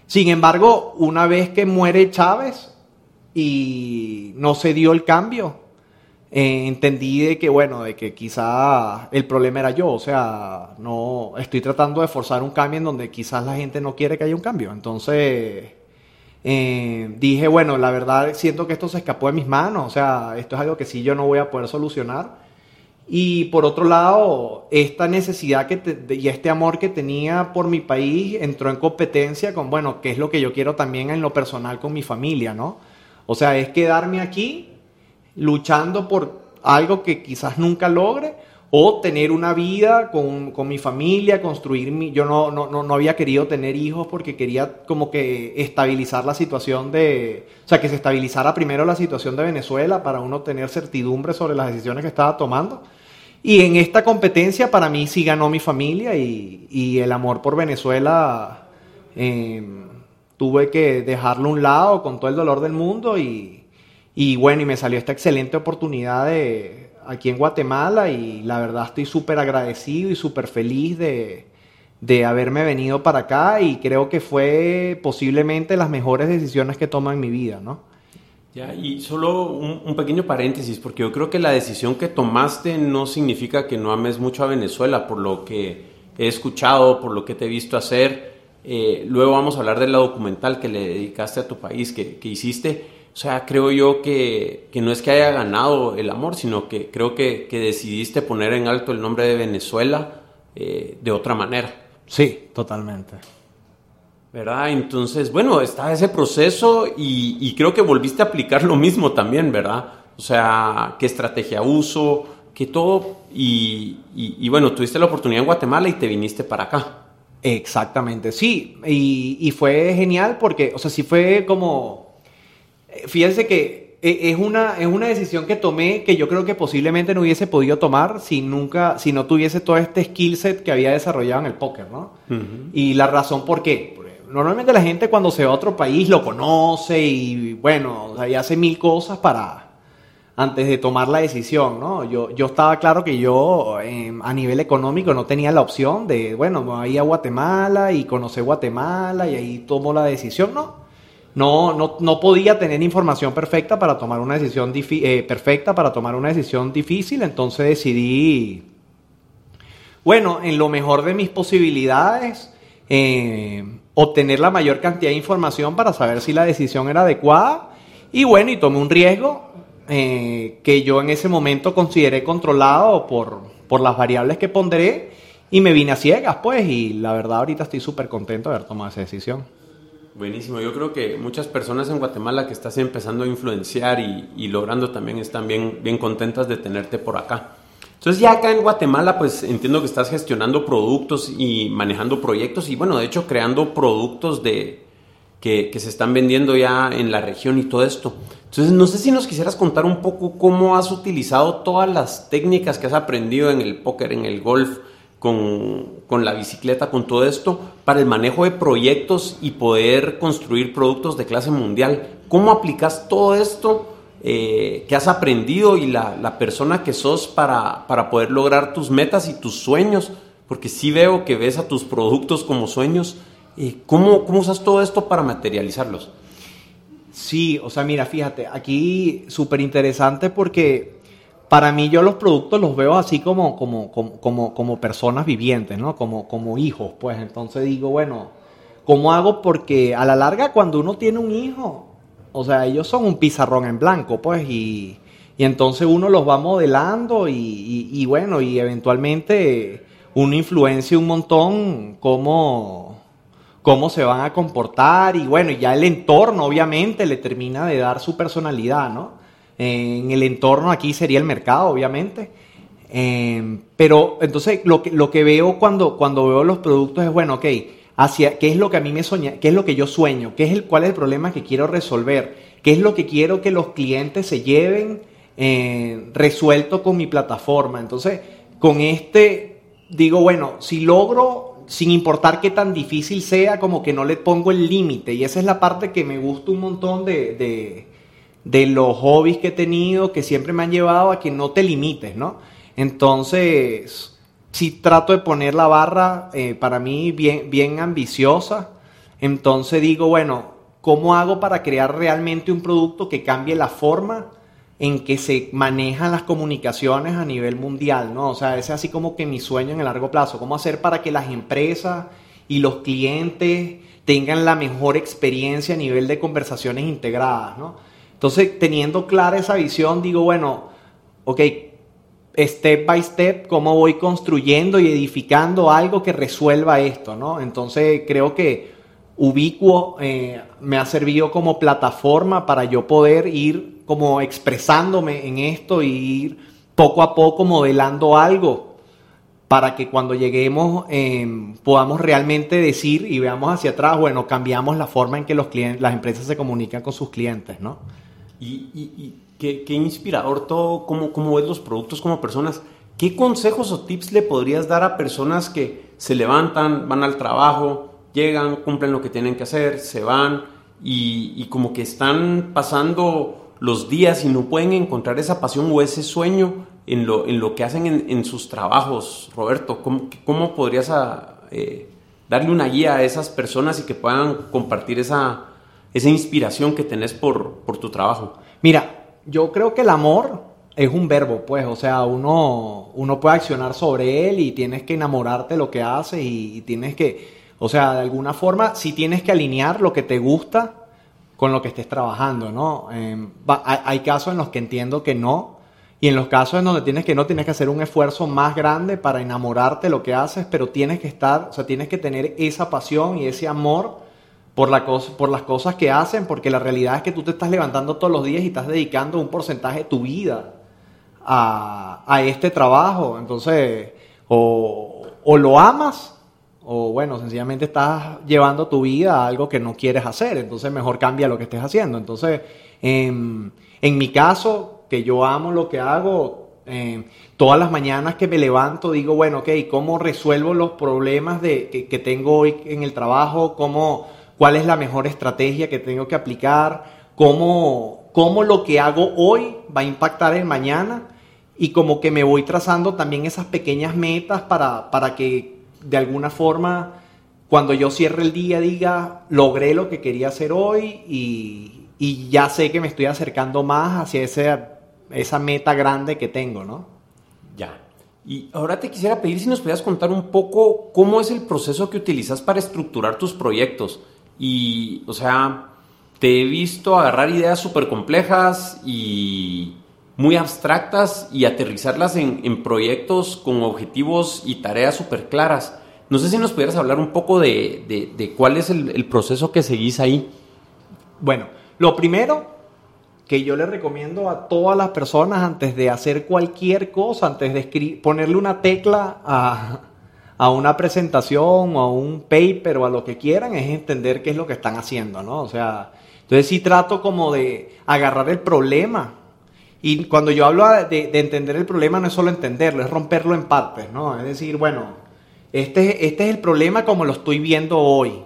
Sin embargo, una vez que muere Chávez y no se dio el cambio, eh, entendí de que, bueno, de que quizá el problema era yo, o sea, no estoy tratando de forzar un cambio en donde quizás la gente no quiere que haya un cambio. Entonces, eh, dije, bueno, la verdad siento que esto se escapó de mis manos, o sea, esto es algo que sí yo no voy a poder solucionar. Y por otro lado, esta necesidad que y este amor que tenía por mi país entró en competencia con, bueno, qué es lo que yo quiero también en lo personal con mi familia, ¿no? O sea, es quedarme aquí luchando por algo que quizás nunca logre o tener una vida con, mi familia, construir mi... Yo no, no, no, había querido tener hijos porque quería como que estabilizar la situación de... O sea, que se estabilizara primero la situación de Venezuela para uno tener certidumbre sobre las decisiones que estaba tomando. Y en esta competencia para mí sí ganó mi familia y, el amor por Venezuela em, tuve que dejarlo a un lado con todo el dolor del mundo y, bueno, y me salió esta excelente oportunidad de, aquí en Guatemala y la verdad estoy súper agradecido y súper feliz de, haberme venido para acá y creo que fue posiblemente las mejores decisiones que tomo en mi vida, ¿no? Ya, y solo un, pequeño paréntesis, porque yo creo que la decisión que tomaste no significa que no ames mucho a Venezuela, por lo que he escuchado, por lo que te he visto hacer. Eh, luego vamos a hablar de la documental que le dedicaste a tu país, que, que hiciste o sea, creo yo que, no es que haya ganado el amor, sino que creo que, decidiste poner en alto el nombre de Venezuela eh, de otra manera. Sí, totalmente. ¿Verdad? Entonces, bueno, está ese proceso y, creo que volviste a aplicar lo mismo también, ¿verdad? O sea, qué estrategia uso, qué todo. Y, y, bueno, tuviste la oportunidad en Guatemala y te viniste para acá. Exactamente, sí. Y, fue genial porque, o sea, sí fue como Fíjense que eh, es una, es una decisión que tomé que yo creo que posiblemente no hubiese podido tomar si nunca, si no tuviese todo este skill set que había desarrollado en el póker, ¿no? Y la razón por qué. Normalmente la gente cuando se va a otro país lo conoce y bueno, o hace mil cosas para antes de tomar la decisión, ¿no? Yo, yo estaba claro que yo em, a nivel económico no tenía la opción de, bueno, me voy a Guatemala y conocer Guatemala y ahí tomo la decisión, ¿no? no, no, no, podía tener información perfecta para tomar una decisión eh, perfecta para tomar una decisión difícil, entonces decidí, bueno, en lo mejor de mis posibilidades, eh, obtener la mayor cantidad de información para saber si la decisión era adecuada y bueno, y tomé un riesgo eh, que yo en ese momento consideré controlado por, por las variables que ponderé y me vine a ciegas, pues, y la verdad ahorita estoy súper contento de haber tomado esa decisión. Buenísimo, yo creo que muchas personas en Guatemala que estás empezando a influenciar y, logrando también están bien, bien contentas de tenerte por acá. Entonces ya acá en Guatemala pues entiendo que estás gestionando productos y manejando proyectos y bueno, de hecho creando productos de, que, se están vendiendo ya en la región y todo esto. Entonces no sé si nos quisieras contar un poco cómo has utilizado todas las técnicas que has aprendido en el póker, en el golf, con, la bicicleta, con todo esto, para el manejo de proyectos y poder construir productos de clase mundial. ¿Cómo aplicas todo esto eh, que has aprendido y la, persona que sos para, para, poder lograr tus metas y tus sueños? Porque sí veo que ves a tus productos como sueños. Eh, ¿cómo, ¿Cómo usas todo esto para materializarlos? Sí, o sea, mira, fíjate, aquí súper interesante porque para mí yo los productos los veo así como, como, como, como, personas vivientes, ¿no? Como, como hijos, pues. Entonces digo, bueno, ¿cómo hago? Porque a la larga cuando uno tiene un hijo, o sea, ellos son un pizarrón en blanco, pues, y, entonces uno los va modelando y, bueno, y eventualmente uno influencia un montón cómo, cómo se van a comportar y bueno, ya el entorno obviamente le termina de dar su personalidad, ¿no? En el entorno aquí sería el mercado, obviamente. Em, pero entonces lo que, lo que veo cuando, cuando veo los productos es, bueno, ok, hacia qué es lo que a mí me sueña, qué es lo que yo sueño, qué es el, cuál es el problema que quiero resolver, qué es lo que quiero que los clientes se lleven eh, resuelto con mi plataforma. Entonces, con este digo, bueno, si logro, sin importar qué tan difícil sea, como que no le pongo el límite. Y esa es la parte que me gusta un montón de, de los hobbies que he tenido, que siempre me han llevado a que no te limites, ¿no? Entonces, si trato de poner la barra eh, para mí bien, bien ambiciosa. Entonces digo, bueno, ¿cómo hago para crear realmente un producto que cambie la forma en que se manejan las comunicaciones a nivel mundial? ¿no? O sea, ese es así como que mi sueño en el largo plazo. ¿Cómo hacer para que las empresas y los clientes tengan la mejor experiencia a nivel de conversaciones integradas? ¿no? Entonces, teniendo clara esa visión, digo, bueno, ok, step by step, cómo voy construyendo y edificando algo que resuelva esto, ¿no? Entonces creo que Ubicuo eh, me ha servido como plataforma para yo poder ir como expresándome en esto y ir poco a poco modelando algo para que cuando lleguemos em, podamos realmente decir y veamos hacia atrás, bueno, cambiamos la forma en que los clientes, las empresas se comunican con sus clientes, ¿no? y Qué, inspirador todo, cómo, cómo ves los productos como personas. ¿Qué consejos o tips le podrías dar a personas que se levantan, van al trabajo, llegan, cumplen lo que tienen que hacer, se van y, como que están pasando los días y no pueden encontrar esa pasión o ese sueño en lo, en lo que hacen en, sus trabajos? Roberto, ¿cómo, cómo podrías ah, eh, darle una guía a esas personas y que puedan compartir esa, esa inspiración que tenés por, por tu trabajo? Mira, yo creo que el amor es un verbo, pues, o sea, uno, uno puede accionar sobre él y tienes que enamorarte de lo que haces y, tienes que, o sea, de alguna forma, sí tienes que alinear lo que te gusta con lo que estés trabajando, ¿no? Em, hay, casos en los que entiendo que no, y en los casos en donde tienes que no, tienes que hacer un esfuerzo más grande para enamorarte de lo que haces, pero tienes que estar, o sea, tienes que tener esa pasión y ese amor por, la por las cosas que hacen, porque la realidad es que tú te estás levantando todos los días y estás dedicando un porcentaje de tu vida a, este trabajo. Entonces, o, lo amas, o bueno, sencillamente estás llevando tu vida a algo que no quieres hacer, entonces mejor cambia lo que estés haciendo. Entonces, en, mi caso, que yo amo lo que hago, em, todas las mañanas que me levanto digo, bueno, ok, ¿cómo resuelvo los problemas de, que, que tengo hoy en el trabajo? ¿Cómo cuál es la mejor estrategia que tengo que aplicar, cómo, cómo lo que hago hoy va a impactar en mañana y como que me voy trazando también esas pequeñas metas para, para que de alguna forma cuando yo cierre el día diga, logré lo que quería hacer hoy y, y ya sé que me estoy acercando más hacia ese, esa meta grande que tengo, ¿no? Ya. Y ahora te quisiera pedir si nos pudieras contar un poco cómo es el proceso que utilizas para estructurar tus proyectos. Y, o sea, te he visto agarrar ideas súper complejas y muy abstractas y aterrizarlas en, proyectos con objetivos y tareas súper claras. No sé si nos pudieras hablar un poco de, cuál es el, proceso que seguís ahí. Bueno, lo primero que yo le recomiendo a todas las personas antes de hacer cualquier cosa, antes de ponerle una tecla a, a una presentación o a un paper o a lo que quieran es entender qué es lo que están haciendo, ¿no? O sea, entonces sí trato como de agarrar el problema. Y cuando yo hablo de, entender el problema no es solo entenderlo, es romperlo en partes, ¿no? Es decir, bueno, este, este es el problema como lo estoy viendo hoy.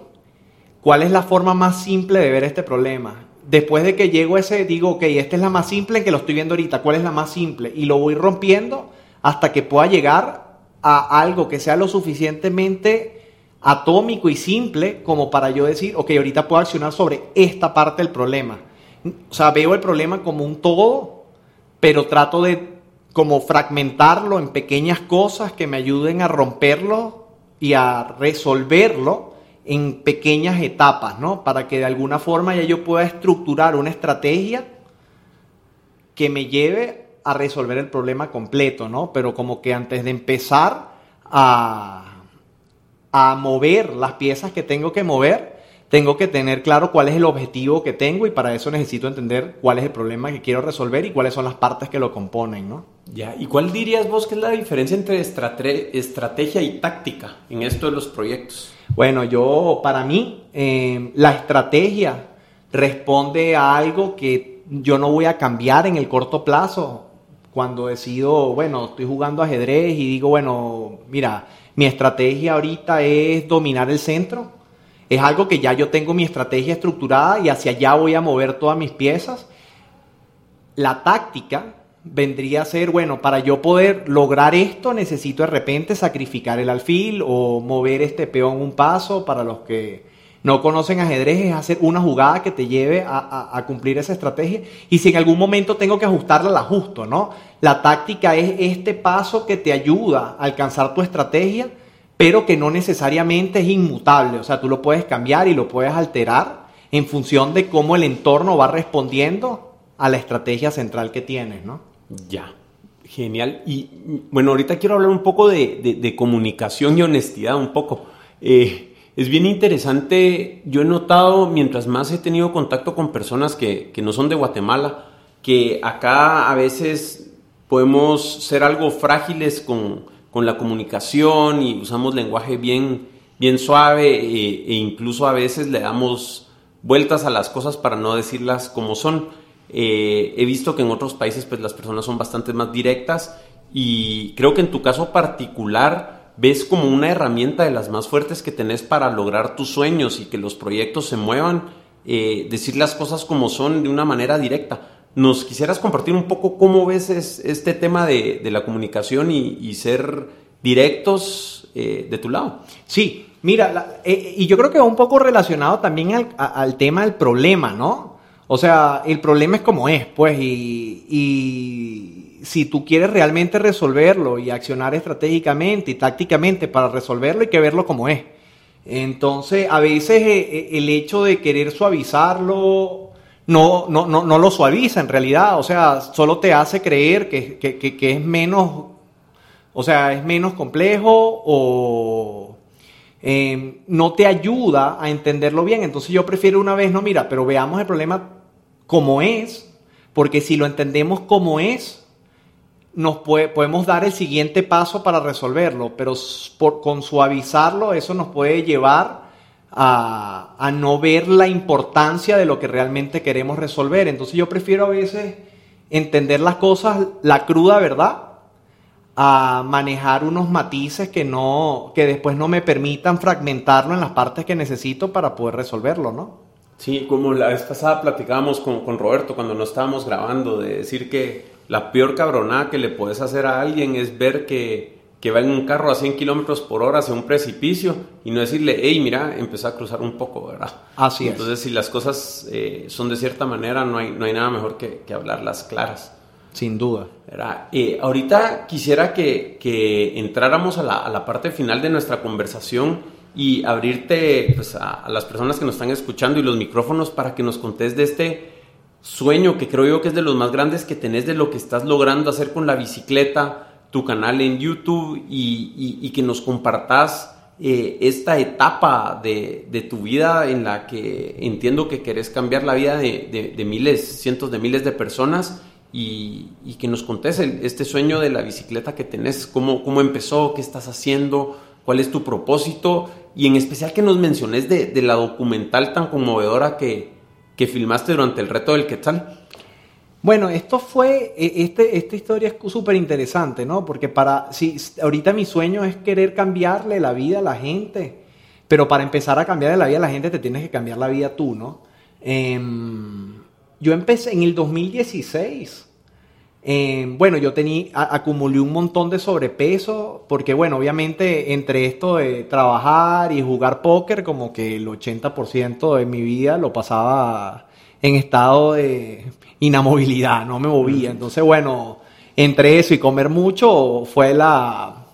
¿Cuál es la forma más simple de ver este problema? Después de que llego a ese, digo, ok, esta es la más simple en que lo estoy viendo ahorita, ¿cuál es la más simple? Y lo voy rompiendo hasta que pueda llegar a algo que sea lo suficientemente atómico y simple como para yo decir, ok, ahorita puedo accionar sobre esta parte del problema. O sea, veo el problema como un todo, pero trato de como fragmentarlo en pequeñas cosas que me ayuden a romperlo y a resolverlo en pequeñas etapas, ¿no? Para que de alguna forma ya yo pueda estructurar una estrategia que me lleve a resolver el problema completo, ¿no? Pero como que antes de empezar a, a mover las piezas que tengo que mover, tengo que tener claro cuál es el objetivo que tengo y para eso necesito entender cuál es el problema que quiero resolver y cuáles son las partes que lo componen, ¿no? Ya, ¿y cuál dirías vos que es la diferencia entre estrategia y táctica en esto de los proyectos? Bueno, yo, para mí, eh, la estrategia responde a algo que yo no voy a cambiar en el corto plazo. Cuando decido, bueno, estoy jugando ajedrez y digo, bueno, mira, mi estrategia ahorita es dominar el centro. Es algo que ya yo tengo mi estrategia estructurada y hacia allá voy a mover todas mis piezas. La táctica vendría a ser, bueno, para yo poder lograr esto necesito de repente sacrificar el alfil o mover este peón un paso. Para los que no conocen ajedrez es hacer una jugada que te lleve a, cumplir esa estrategia. Y si en algún momento tengo que ajustarla, la ajusto, ¿no? La táctica es este paso que te ayuda a alcanzar tu estrategia, pero que no necesariamente es inmutable. O sea, tú lo puedes cambiar y lo puedes alterar en función de cómo el entorno va respondiendo a la estrategia central que tienes, ¿no? Ya, genial. Y bueno, ahorita quiero hablar un poco de, comunicación y honestidad, un poco. Eh, es bien interesante, yo he notado, mientras más he tenido contacto con personas que, no son de Guatemala, que acá a veces podemos ser algo frágiles con, la comunicación y usamos lenguaje bien, bien suave e, e incluso a veces le damos vueltas a las cosas para no decirlas como son. Eh, he visto que en otros países pues las personas son bastante más directas y creo que en tu caso particular ves como una herramienta de las más fuertes que tenés para lograr tus sueños y que los proyectos se muevan, eh, decir las cosas como son de una manera directa. ¿Nos quisieras compartir un poco cómo ves este tema de, la comunicación y, ser directos eh, de tu lado? Sí, mira, y yo creo que va un poco relacionado también al, al tema del problema, ¿no? O sea, el problema es como es, pues, y, si tú quieres realmente resolverlo y accionar estratégicamente y tácticamente para resolverlo, hay que verlo como es. Entonces, a veces eh, eh, el hecho de querer suavizarlo no, no, no, no lo suaviza en realidad, o sea, solo te hace creer que, que es menos, o sea, es menos complejo o Em, no te ayuda a entenderlo bien. Entonces yo prefiero una vez, no, mira, pero veamos el problema como es, porque si lo entendemos como es, nos podemos dar el siguiente paso para resolverlo, pero por, con suavizarlo eso nos puede llevar a, a, no ver la importancia de lo que realmente queremos resolver. Entonces yo prefiero a veces entender las cosas, la cruda verdad, a manejar unos matices que no que después no me permitan fragmentarlo en las partes que necesito para poder resolverlo, ¿no? Sí, como la vez pasada platicábamos con, con Roberto cuando no estábamos grabando, de decir que la peor cabronada que le puedes hacer a alguien es ver que, que va en un carro a 100 kilómetros por hora hacia un precipicio y no decirle, hey, mira, empezó a cruzar un poco, ¿verdad? Así es. Entonces, si las cosas eh, son de cierta manera, no hay, no hay nada mejor que, que hablarlas claras. Sin duda. Eh, ahorita quisiera que, que entráramos a la, a la, parte final de nuestra conversación y abrirte pues, a, las personas que nos están escuchando y los micrófonos para que nos contés de este sueño que creo yo que es de los más grandes que tenés de lo que estás logrando hacer con la bicicleta, tu canal en YouTube y, que nos compartas eh, esta etapa de, tu vida en la que entiendo que querés cambiar la vida de, miles, cientos de miles de personas y, que nos contes este sueño de la bicicleta que tenés, cómo, cómo empezó, qué estás haciendo, cuál es tu propósito y en especial que nos menciones de la documental tan conmovedora que, que, filmaste durante el reto del Quetzal. Bueno, esto fue, e, este, esta historia es súper interesante, ¿no? Porque para, si, ahorita mi sueño es querer cambiarle la vida a la gente, pero para empezar a cambiarle la vida a la gente te tienes que cambiar la vida tú, ¿no? Eh, yo empecé en el 2016. Eh, bueno, yo tenía, acumulé un montón de sobrepeso, porque bueno, obviamente entre esto de trabajar y jugar póker, como que el 80% de mi vida lo pasaba en estado de inamovilidad, no me movía. Entonces, bueno, entre eso y comer mucho fue la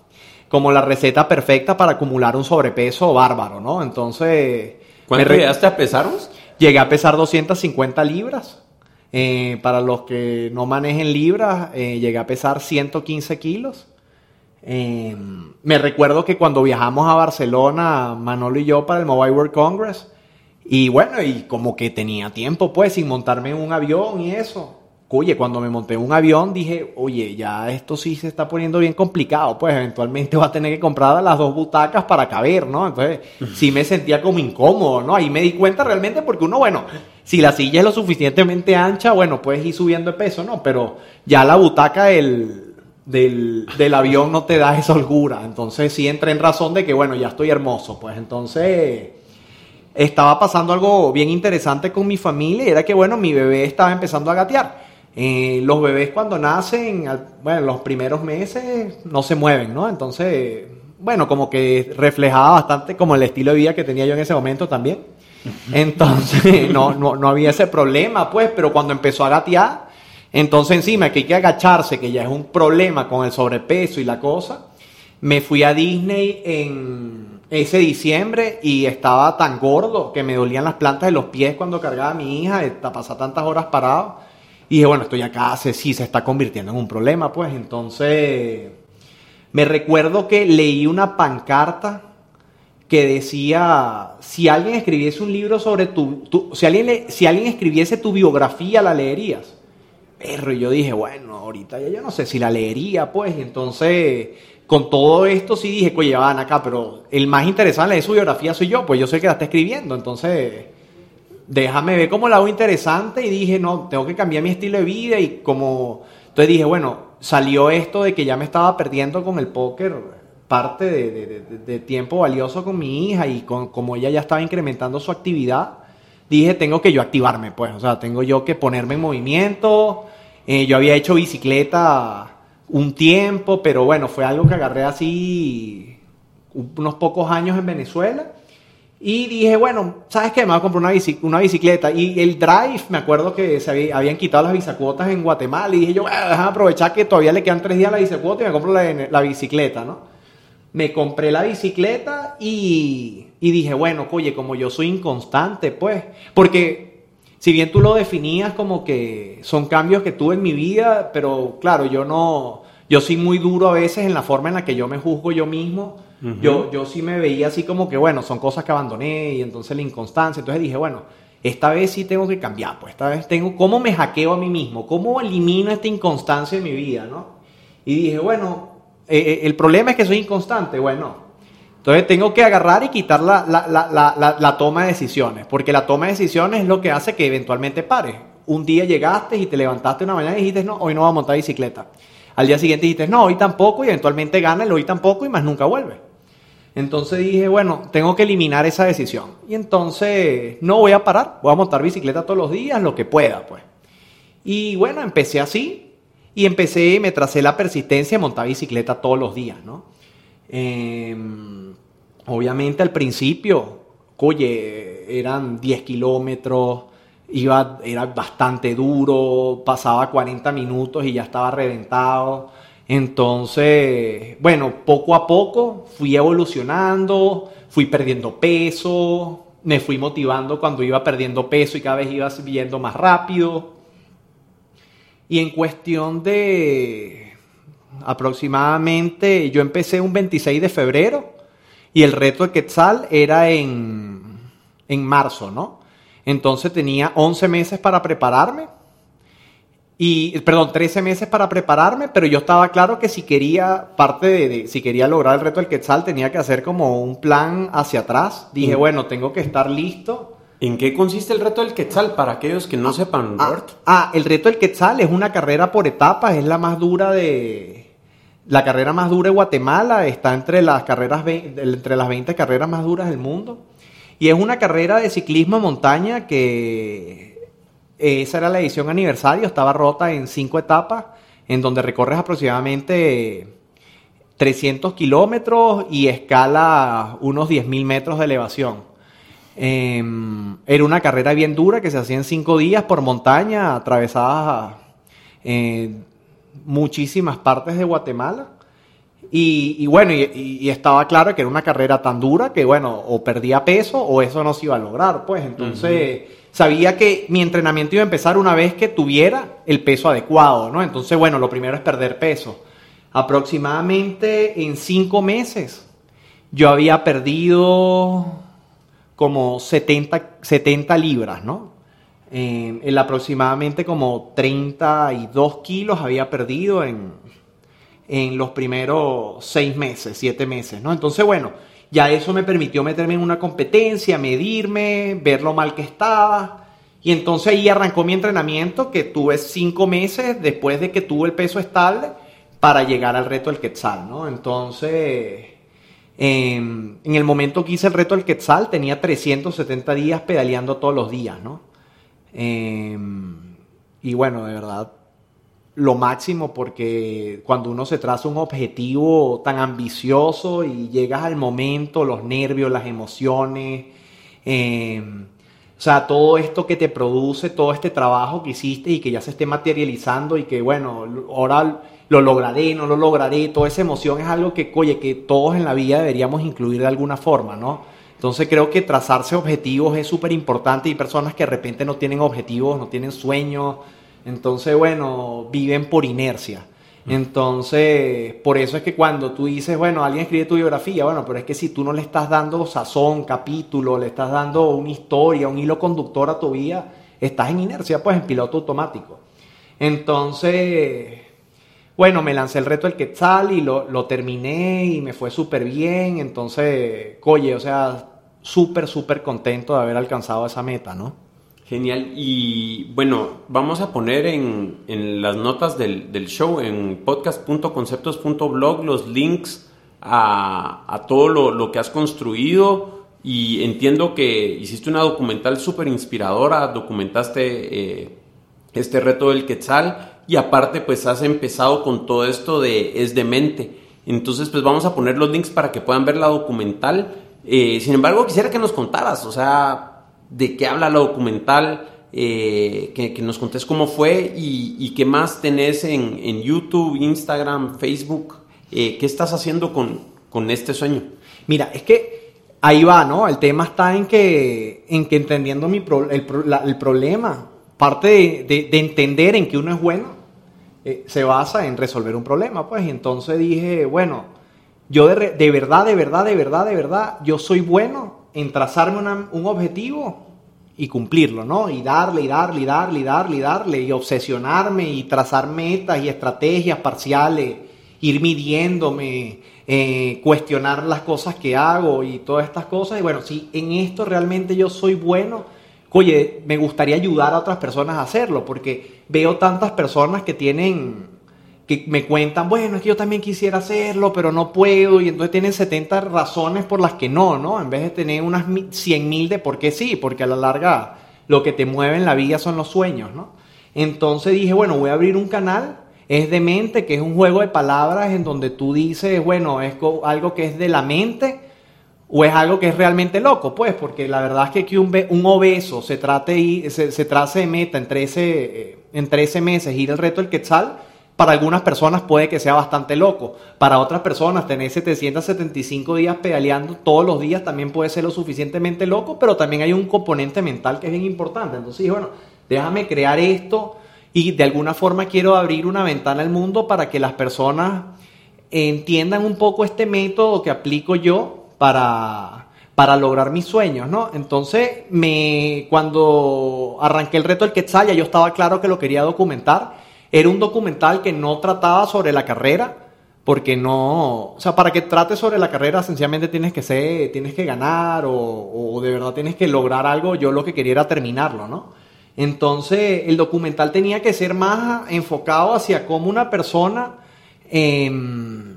como la receta perfecta para acumular un sobrepeso bárbaro, ¿no? Entonces... ¿Cuánto llegaste a pesaros? Llegué a pesar 250 libras. Eh, para los que no manejen libras, eh, llegué a pesar 115 kilos. Em, me recuerdo que cuando viajamos a Barcelona, Manolo y yo para el Mobile World Congress, y bueno, y como que tenía tiempo pues sin montarme en un avión y eso. Oye, cuando me monté en un avión dije, oye, ya esto sí se está poniendo bien complicado, pues eventualmente va a tener que comprar las dos butacas para caber, ¿no? Entonces sí me sentía como incómodo, ¿no? Ahí me di cuenta realmente porque uno, bueno, si la silla es lo suficientemente ancha, bueno, puedes ir subiendo de peso, ¿no? Pero ya la butaca del, del, del avión no te da esa holgura. Entonces sí entré en razón de que, bueno, ya estoy hermoso, pues entonces estaba pasando algo bien interesante con mi familia era que, bueno, mi bebé estaba empezando a gatear. Eh, los bebés cuando nacen, bueno, los primeros meses no se mueven, ¿no? Entonces, bueno, como que reflejaba bastante como el estilo de vida que tenía yo en ese momento también. [laughs] Entonces, [laughs] no, no, no había ese problema, pues, pero cuando empezó a gatear, entonces encima que hay que agacharse, que ya es un problema con el sobrepeso y la cosa, me fui a Disney en ese diciembre y estaba tan gordo que me dolían las plantas de los pies cuando cargaba a mi hija, pasar tantas horas parado. Y dije, bueno, estoy acá, sí se está convirtiendo en un problema, pues. Entonces, me recuerdo que leí una pancarta que decía, si alguien escribiese un libro sobre tu, si, alguien si alguien escribiese tu biografía, ¿la leerías? Pero yo dije, bueno, ahorita ya yo no sé si la leería, pues. Entonces, con todo esto sí dije, oye, van acá, pero el más interesante de su biografía soy yo, pues yo sé que la está escribiendo, entonces déjame ver cómo la hago interesante y dije, no, tengo que cambiar mi estilo de vida y como... Entonces dije, bueno, salió esto de que ya me estaba perdiendo con el póker parte de, tiempo valioso con mi hija y con, como ella ya estaba incrementando su actividad, dije, tengo que yo activarme, pues, o sea, tengo yo que ponerme en movimiento. Eh, yo había hecho bicicleta un tiempo, pero bueno, fue algo que agarré así unos pocos años en Venezuela. Y dije, bueno, ¿sabes qué? Me voy a comprar una, una bicicleta. Y el drive, me acuerdo que se habían quitado las bisacuotas en Guatemala. Y dije yo, bueno, déjame aprovechar que todavía le quedan tres días la bisacuota y me compro la bicicleta, ¿no? Me compré la bicicleta y, y dije, bueno, oye, como yo soy inconstante, pues, porque si bien tú lo definías como que son cambios que tuve en mi vida, pero claro, yo no, yo soy muy duro a veces en la forma en la que yo me juzgo yo mismo. yo, yo sí me veía así como que, bueno, son cosas que abandoné y entonces la inconstancia. Entonces dije, bueno, esta vez sí tengo que cambiar, pues esta vez tengo, ¿cómo me hackeo a mí mismo? ¿Cómo elimino esta inconstancia de mi vida, no? Y dije, bueno, eh, eh, el problema es que soy inconstante, bueno, entonces tengo que agarrar y quitar la, la, toma de decisiones, porque la toma de decisiones es lo que hace que eventualmente pare. Un día llegaste y te levantaste una mañana y dijiste, no, hoy no voy a montar bicicleta. Al día siguiente dijiste, no, hoy tampoco, y eventualmente gana el hoy tampoco y más nunca vuelve. Entonces dije, bueno, tengo que eliminar esa decisión. Y entonces no voy a parar, voy a montar bicicleta todos los días, lo que pueda, pues. Y bueno, empecé así y empecé, me tracé la persistencia montar bicicleta todos los días, ¿no? Em, obviamente al principio, oye, eran 10 kilómetros, iba, era bastante duro, pasaba 40 minutos y ya estaba reventado. Entonces, bueno, poco a poco fui evolucionando, fui perdiendo peso, me fui motivando cuando iba perdiendo peso y cada vez iba subiendo más rápido. Y en cuestión de aproximadamente, yo empecé un 26 de febrero y el reto de Quetzal era en, en marzo, ¿no? Entonces tenía 11 meses para prepararme. Y, perdón, 13 meses para prepararme, pero yo estaba claro que si quería, parte de, si quería lograr el reto del Quetzal, tenía que hacer como un plan hacia atrás. Dije, bueno, tengo que estar listo. ¿En qué consiste el reto del Quetzal para aquellos que no ah, sepan, ah, ah, el reto del Quetzal es una carrera por etapas, es la más dura de, la carrera más dura de Guatemala, está entre las carreras entre las 20 carreras más duras del mundo. Y es una carrera de ciclismo montaña que esa era la edición aniversario, estaba rota en cinco etapas, en donde recorres aproximadamente 300 kilómetros y escala unos 10.000 metros de elevación. Em, era una carrera bien dura que se hacía en cinco días por montaña, atravesaba eh, muchísimas partes de Guatemala. Y, bueno, y, estaba claro que era una carrera tan dura que, bueno, o perdía peso o eso no se iba a lograr, pues. Entonces, sabía que mi entrenamiento iba a empezar una vez que tuviera el peso adecuado, ¿no? Entonces, bueno, lo primero es perder peso. aproximadamente en cinco meses yo había perdido como 70, 70 libras, ¿no? En, aproximadamente como 32 kilos había perdido en, en los primeros seis meses, siete meses, ¿no? Entonces, bueno, ya eso me permitió meterme en una competencia, medirme, ver lo mal que estaba. Y entonces ahí arrancó mi entrenamiento, que tuve cinco meses después de que tuve el peso estable para llegar al reto del Quetzal, ¿no? Entonces, em, en el momento que hice el reto del Quetzal, tenía 370 días pedaleando todos los días, ¿no? Em, y bueno, de verdad, lo máximo porque cuando uno se traza un objetivo tan ambicioso y llegas al momento, los nervios, las emociones, em, o sea, todo esto que te produce, todo este trabajo que hiciste y que ya se esté materializando y que bueno, ahora lo lograré, no lo lograré, toda esa emoción es algo que, oye, que todos en la vida deberíamos incluir de alguna forma, ¿no? Entonces creo que trazarse objetivos es súper importante y personas que de repente no tienen objetivos, no tienen sueños, entonces, bueno, viven por inercia. Entonces, por eso es que cuando tú dices, bueno, alguien escribe tu biografía, bueno, pero es que si tú no le estás dando sazón, capítulo, le estás dando una historia, un hilo conductor a tu vida, estás en inercia, pues en piloto automático. Entonces, bueno, me lancé el reto del Quetzal y lo, lo terminé y me fue súper bien. Entonces, oye, o sea, súper, súper contento de haber alcanzado esa meta, ¿no? Genial. Y bueno, vamos a poner en, en las notas del, del, show, en podcast.conceptos.blog, los links a, a todo lo, lo, que has construido. Y entiendo que hiciste una documental súper inspiradora, documentaste eh, este reto del Quetzal y aparte pues has empezado con todo esto de es de mente. Entonces pues vamos a poner los links para que puedan ver la documental. Eh, sin embargo, quisiera que nos contaras, o sea, de qué habla la documental, eh, que, nos contés cómo fue y, qué más tenés en, YouTube, Instagram, Facebook, eh, qué estás haciendo con, con, este sueño. Mira, es que ahí va, ¿no? El tema está en que, en que entendiendo mi el, el, problema, parte de, de, entender en que uno es bueno, eh, se basa en resolver un problema, pues, entonces dije, bueno, yo de, de verdad, de verdad, de verdad, de verdad, yo soy bueno en trazarme un objetivo y cumplirlo, ¿no? Y darle, y darle, y darle, y darle, y darle, y obsesionarme, y trazar metas y estrategias parciales, ir midiéndome, eh, cuestionar las cosas que hago y todas estas cosas. Y bueno, si en esto realmente yo soy bueno, oye, me gustaría ayudar a otras personas a hacerlo, porque veo tantas personas que tienen que me cuentan, bueno, es que yo también quisiera hacerlo, pero no puedo, y entonces tienen 70 razones por las que no, ¿no? En vez de tener unas 100 mil de por qué sí, porque a la larga lo que te mueve en la vida son los sueños, ¿no? Entonces dije, bueno, voy a abrir un canal, es de mente, que es un juego de palabras en donde tú dices, bueno, es algo que es de la mente o es algo que es realmente loco, pues, porque la verdad es que que un, un obeso se trate se, se trace de meta en 13, eh, en 13 meses ir el reto del quetzal, para algunas personas puede que sea bastante loco. Para otras personas tener 775 días pedaleando todos los días también puede ser lo suficientemente loco, pero también hay un componente mental que es bien importante. Entonces, bueno, déjame crear esto y de alguna forma quiero abrir una ventana al mundo para que las personas entiendan un poco este método que aplico yo para, para lograr mis sueños, ¿no? Entonces, me, cuando arranqué el reto del Quetzal, ya yo estaba claro que lo quería documentar era un documental que no trataba sobre la carrera, porque no, o sea, para que trate sobre la carrera, sencillamente tienes que ser, tienes que ganar o, de verdad tienes que lograr algo. Yo lo que quería era terminarlo, ¿no? Entonces, el documental tenía que ser más enfocado hacia cómo una persona em,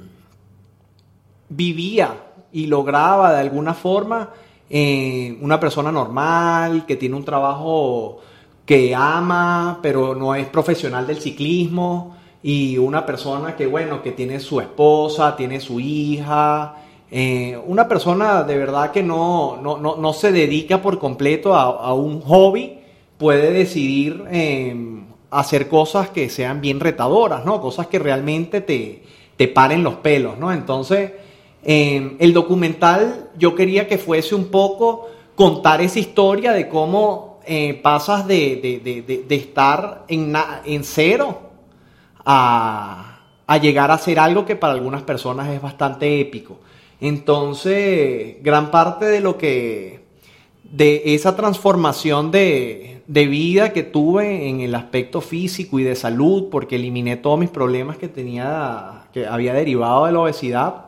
vivía y lograba de alguna forma eh, una persona normal, que tiene un trabajo que ama, pero no es profesional del ciclismo, y una persona que, bueno, que tiene su esposa, tiene su hija, eh, una persona de verdad que no, no, se dedica por completo a, un hobby, puede decidir em, hacer cosas que sean bien retadoras, ¿no? Cosas que realmente te, te paren los pelos, ¿no? Entonces, em, el documental yo quería que fuese un poco contar esa historia de cómo eh, pasas de, estar en, en cero a, a llegar a ser algo que para algunas personas es bastante épico. Entonces, gran parte de lo que, de esa transformación de, de, vida que tuve en el aspecto físico y de salud, porque eliminé todos mis problemas que tenía, que había derivado de la obesidad,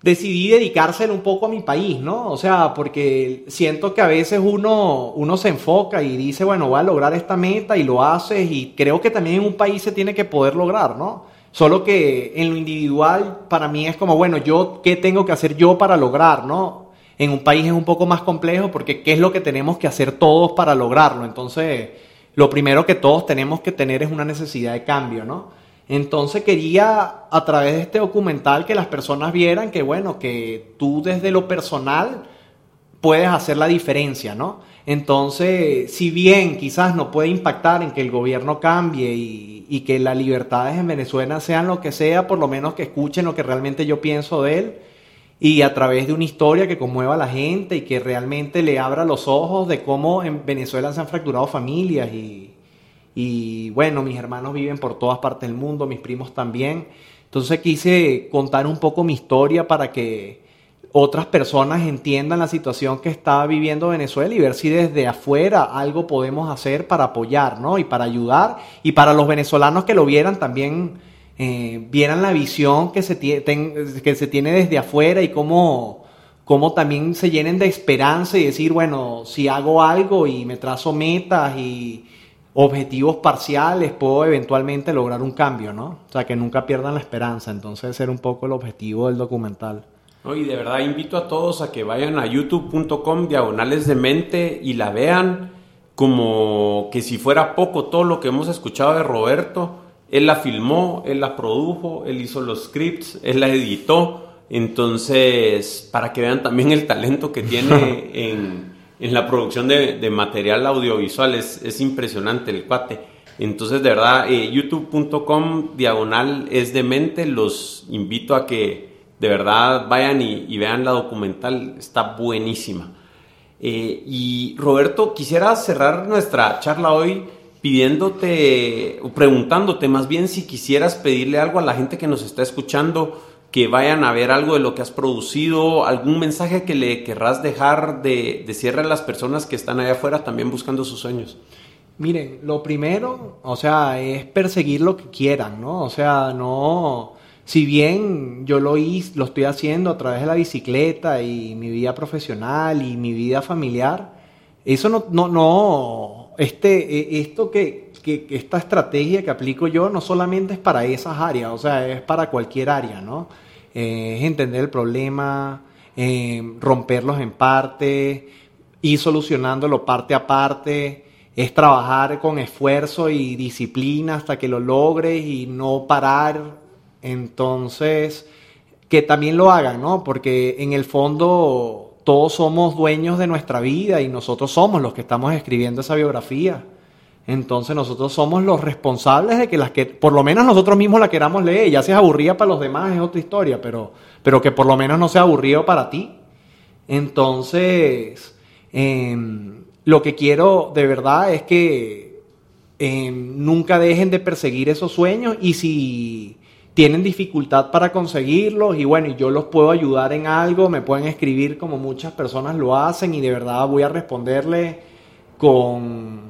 decidí dedicárselo un poco a mi país, ¿no? O sea, porque siento que a veces uno, uno se enfoca y dice, bueno, voy a lograr esta meta y lo haces y creo que también en un país se tiene que poder lograr, ¿no? Solo que en lo individual para mí es como, bueno, yo, ¿qué tengo que hacer yo para lograr, ¿no? En un país es un poco más complejo porque ¿qué es lo que tenemos que hacer todos para lograrlo? Entonces, lo primero que todos tenemos que tener es una necesidad de cambio, ¿no? Entonces quería a través de este documental que las personas vieran que, bueno, que tú desde lo personal puedes hacer la diferencia, ¿no? Entonces, si bien quizás no puede impactar en que el gobierno cambie y, que las libertades en Venezuela sean lo que sea, por lo menos que escuchen lo que realmente yo pienso de él y a través de una historia que conmueva a la gente y que realmente le abra los ojos de cómo en Venezuela se han fracturado familias y, y bueno, mis hermanos viven por todas partes del mundo, mis primos también. Entonces quise contar un poco mi historia para que otras personas entiendan la situación que está viviendo Venezuela y ver si desde afuera algo podemos hacer para apoyar, ¿no? Y para ayudar. Y para los venezolanos que lo vieran también, eh, vieran la visión que se, que se tiene desde afuera y cómo, cómo también se llenen de esperanza y decir, bueno, si hago algo y me trazo metas y objetivos parciales, puedo eventualmente lograr un cambio, ¿no? O sea, que nunca pierdan la esperanza. Entonces, ese era un poco el objetivo del documental. y de verdad invito a todos a que vayan a youtube.com diagonales de mente y la vean como que si fuera poco todo lo que hemos escuchado de Roberto. Él la filmó, él la produjo, él hizo los scripts, él la editó. Entonces, para que vean también el talento que tiene [laughs] en en la producción de, material audiovisual. Es, impresionante el cuate. Entonces, de verdad, eh, youtube.com diagonal es de mente. Los invito a que de verdad vayan y, vean la documental. Está buenísima. Eh, y Roberto, quisiera cerrar nuestra charla hoy pidiéndote o preguntándote más bien si quisieras pedirle algo a la gente que nos está escuchando que vayan a ver algo de lo que has producido, algún mensaje que le querrás dejar de, cierre a las personas que están allá afuera también buscando sus sueños. Miren, lo primero, o sea, es perseguir lo que quieran, ¿no? O sea, no, si bien yo lo, lo estoy haciendo a través de la bicicleta y mi vida profesional y mi vida familiar, eso no, no, no, este, e, esto que, que, esta estrategia que aplico yo no solamente es para esas áreas, o sea, es para cualquier área, ¿no? Eh, es entender el problema, eh, romperlos en parte, ir solucionándolo parte a parte, es trabajar con esfuerzo y disciplina hasta que lo logres y no parar. Entonces, que también lo hagan, ¿no? Porque en el fondo todos somos dueños de nuestra vida y nosotros somos los que estamos escribiendo esa biografía. Entonces nosotros somos los responsables de que las que, por lo menos nosotros mismos la queramos leer. Ya si es aburrida para los demás es otra historia, pero, pero que por lo menos no sea aburrido para ti. Entonces, em, lo que quiero de verdad es que em, nunca dejen de perseguir esos sueños y si tienen dificultad para conseguirlos y bueno, yo los puedo ayudar en algo, me pueden escribir como muchas personas lo hacen y de verdad voy a responderle con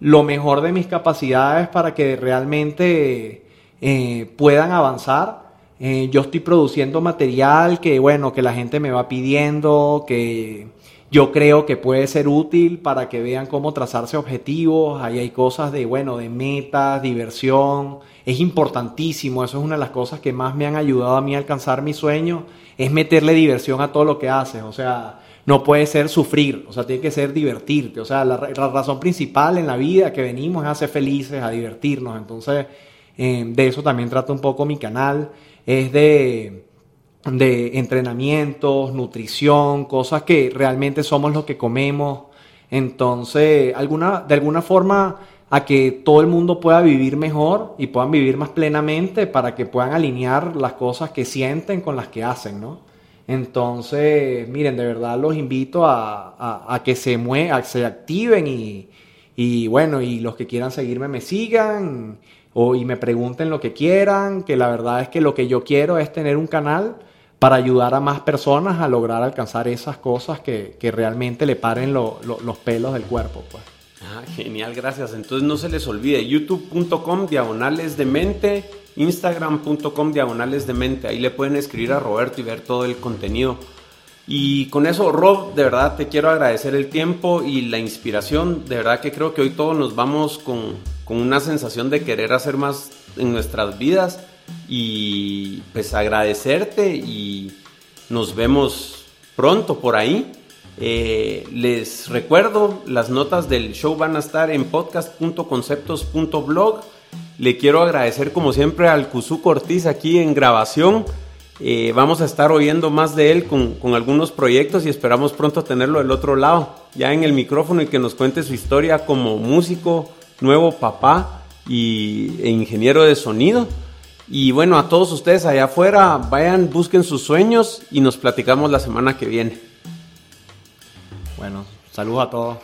lo mejor de mis capacidades para que realmente eh, puedan avanzar. Eh, yo estoy produciendo material que, bueno, que la gente me va pidiendo, que yo creo que puede ser útil para que vean cómo trazarse objetivos. Ahí hay cosas de, bueno, de metas, diversión. Es importantísimo, eso es una de las cosas que más me han ayudado a mí a alcanzar mi sueño, es meterle diversión a todo lo que haces. O sea, no puede ser sufrir, o sea, tiene que ser divertirte. O sea, la, razón principal en la vida que venimos es a ser felices, a divertirnos. Entonces, eh, de eso también trata un poco mi canal. Es de, de entrenamientos, nutrición, cosas que realmente somos lo que comemos. Entonces, alguna, de alguna forma, a que todo el mundo pueda vivir mejor y puedan vivir más plenamente para que puedan alinear las cosas que sienten con las que hacen, ¿no? Entonces, miren, de verdad los invito a, que se muevan, se activen y, bueno, y los que quieran seguirme me sigan. o, y me pregunten lo que quieran, que la verdad es que lo que yo quiero es tener un canal para ayudar a más personas a lograr alcanzar esas cosas que, que realmente le paren lo, lo, los pelos del cuerpo. Pues. Ah, genial, gracias. Entonces no se les olvide, youtube.com diagonales de mente, instagram.com diagonales de mente. Ahí le pueden escribir a Roberto y ver todo el contenido. Y con eso, Rob, de verdad te quiero agradecer el tiempo y la inspiración. De verdad que creo que hoy todos nos vamos con, con una sensación de querer hacer más en nuestras vidas. Y pues agradecerte y nos vemos pronto por ahí. Eh, les recuerdo, las notas del show van a estar en podcast.conceptos.blog. Le quiero agradecer como siempre al Cuzuco Ortiz aquí en grabación. Eh, vamos a estar oyendo más de él con, con, algunos proyectos y esperamos pronto tenerlo del otro lado, ya en el micrófono y que nos cuente su historia como músico, nuevo papá y, e ingeniero de sonido. Y bueno, a todos ustedes allá afuera, vayan, busquen sus sueños y nos platicamos la semana que viene. Bueno, saludos a todos.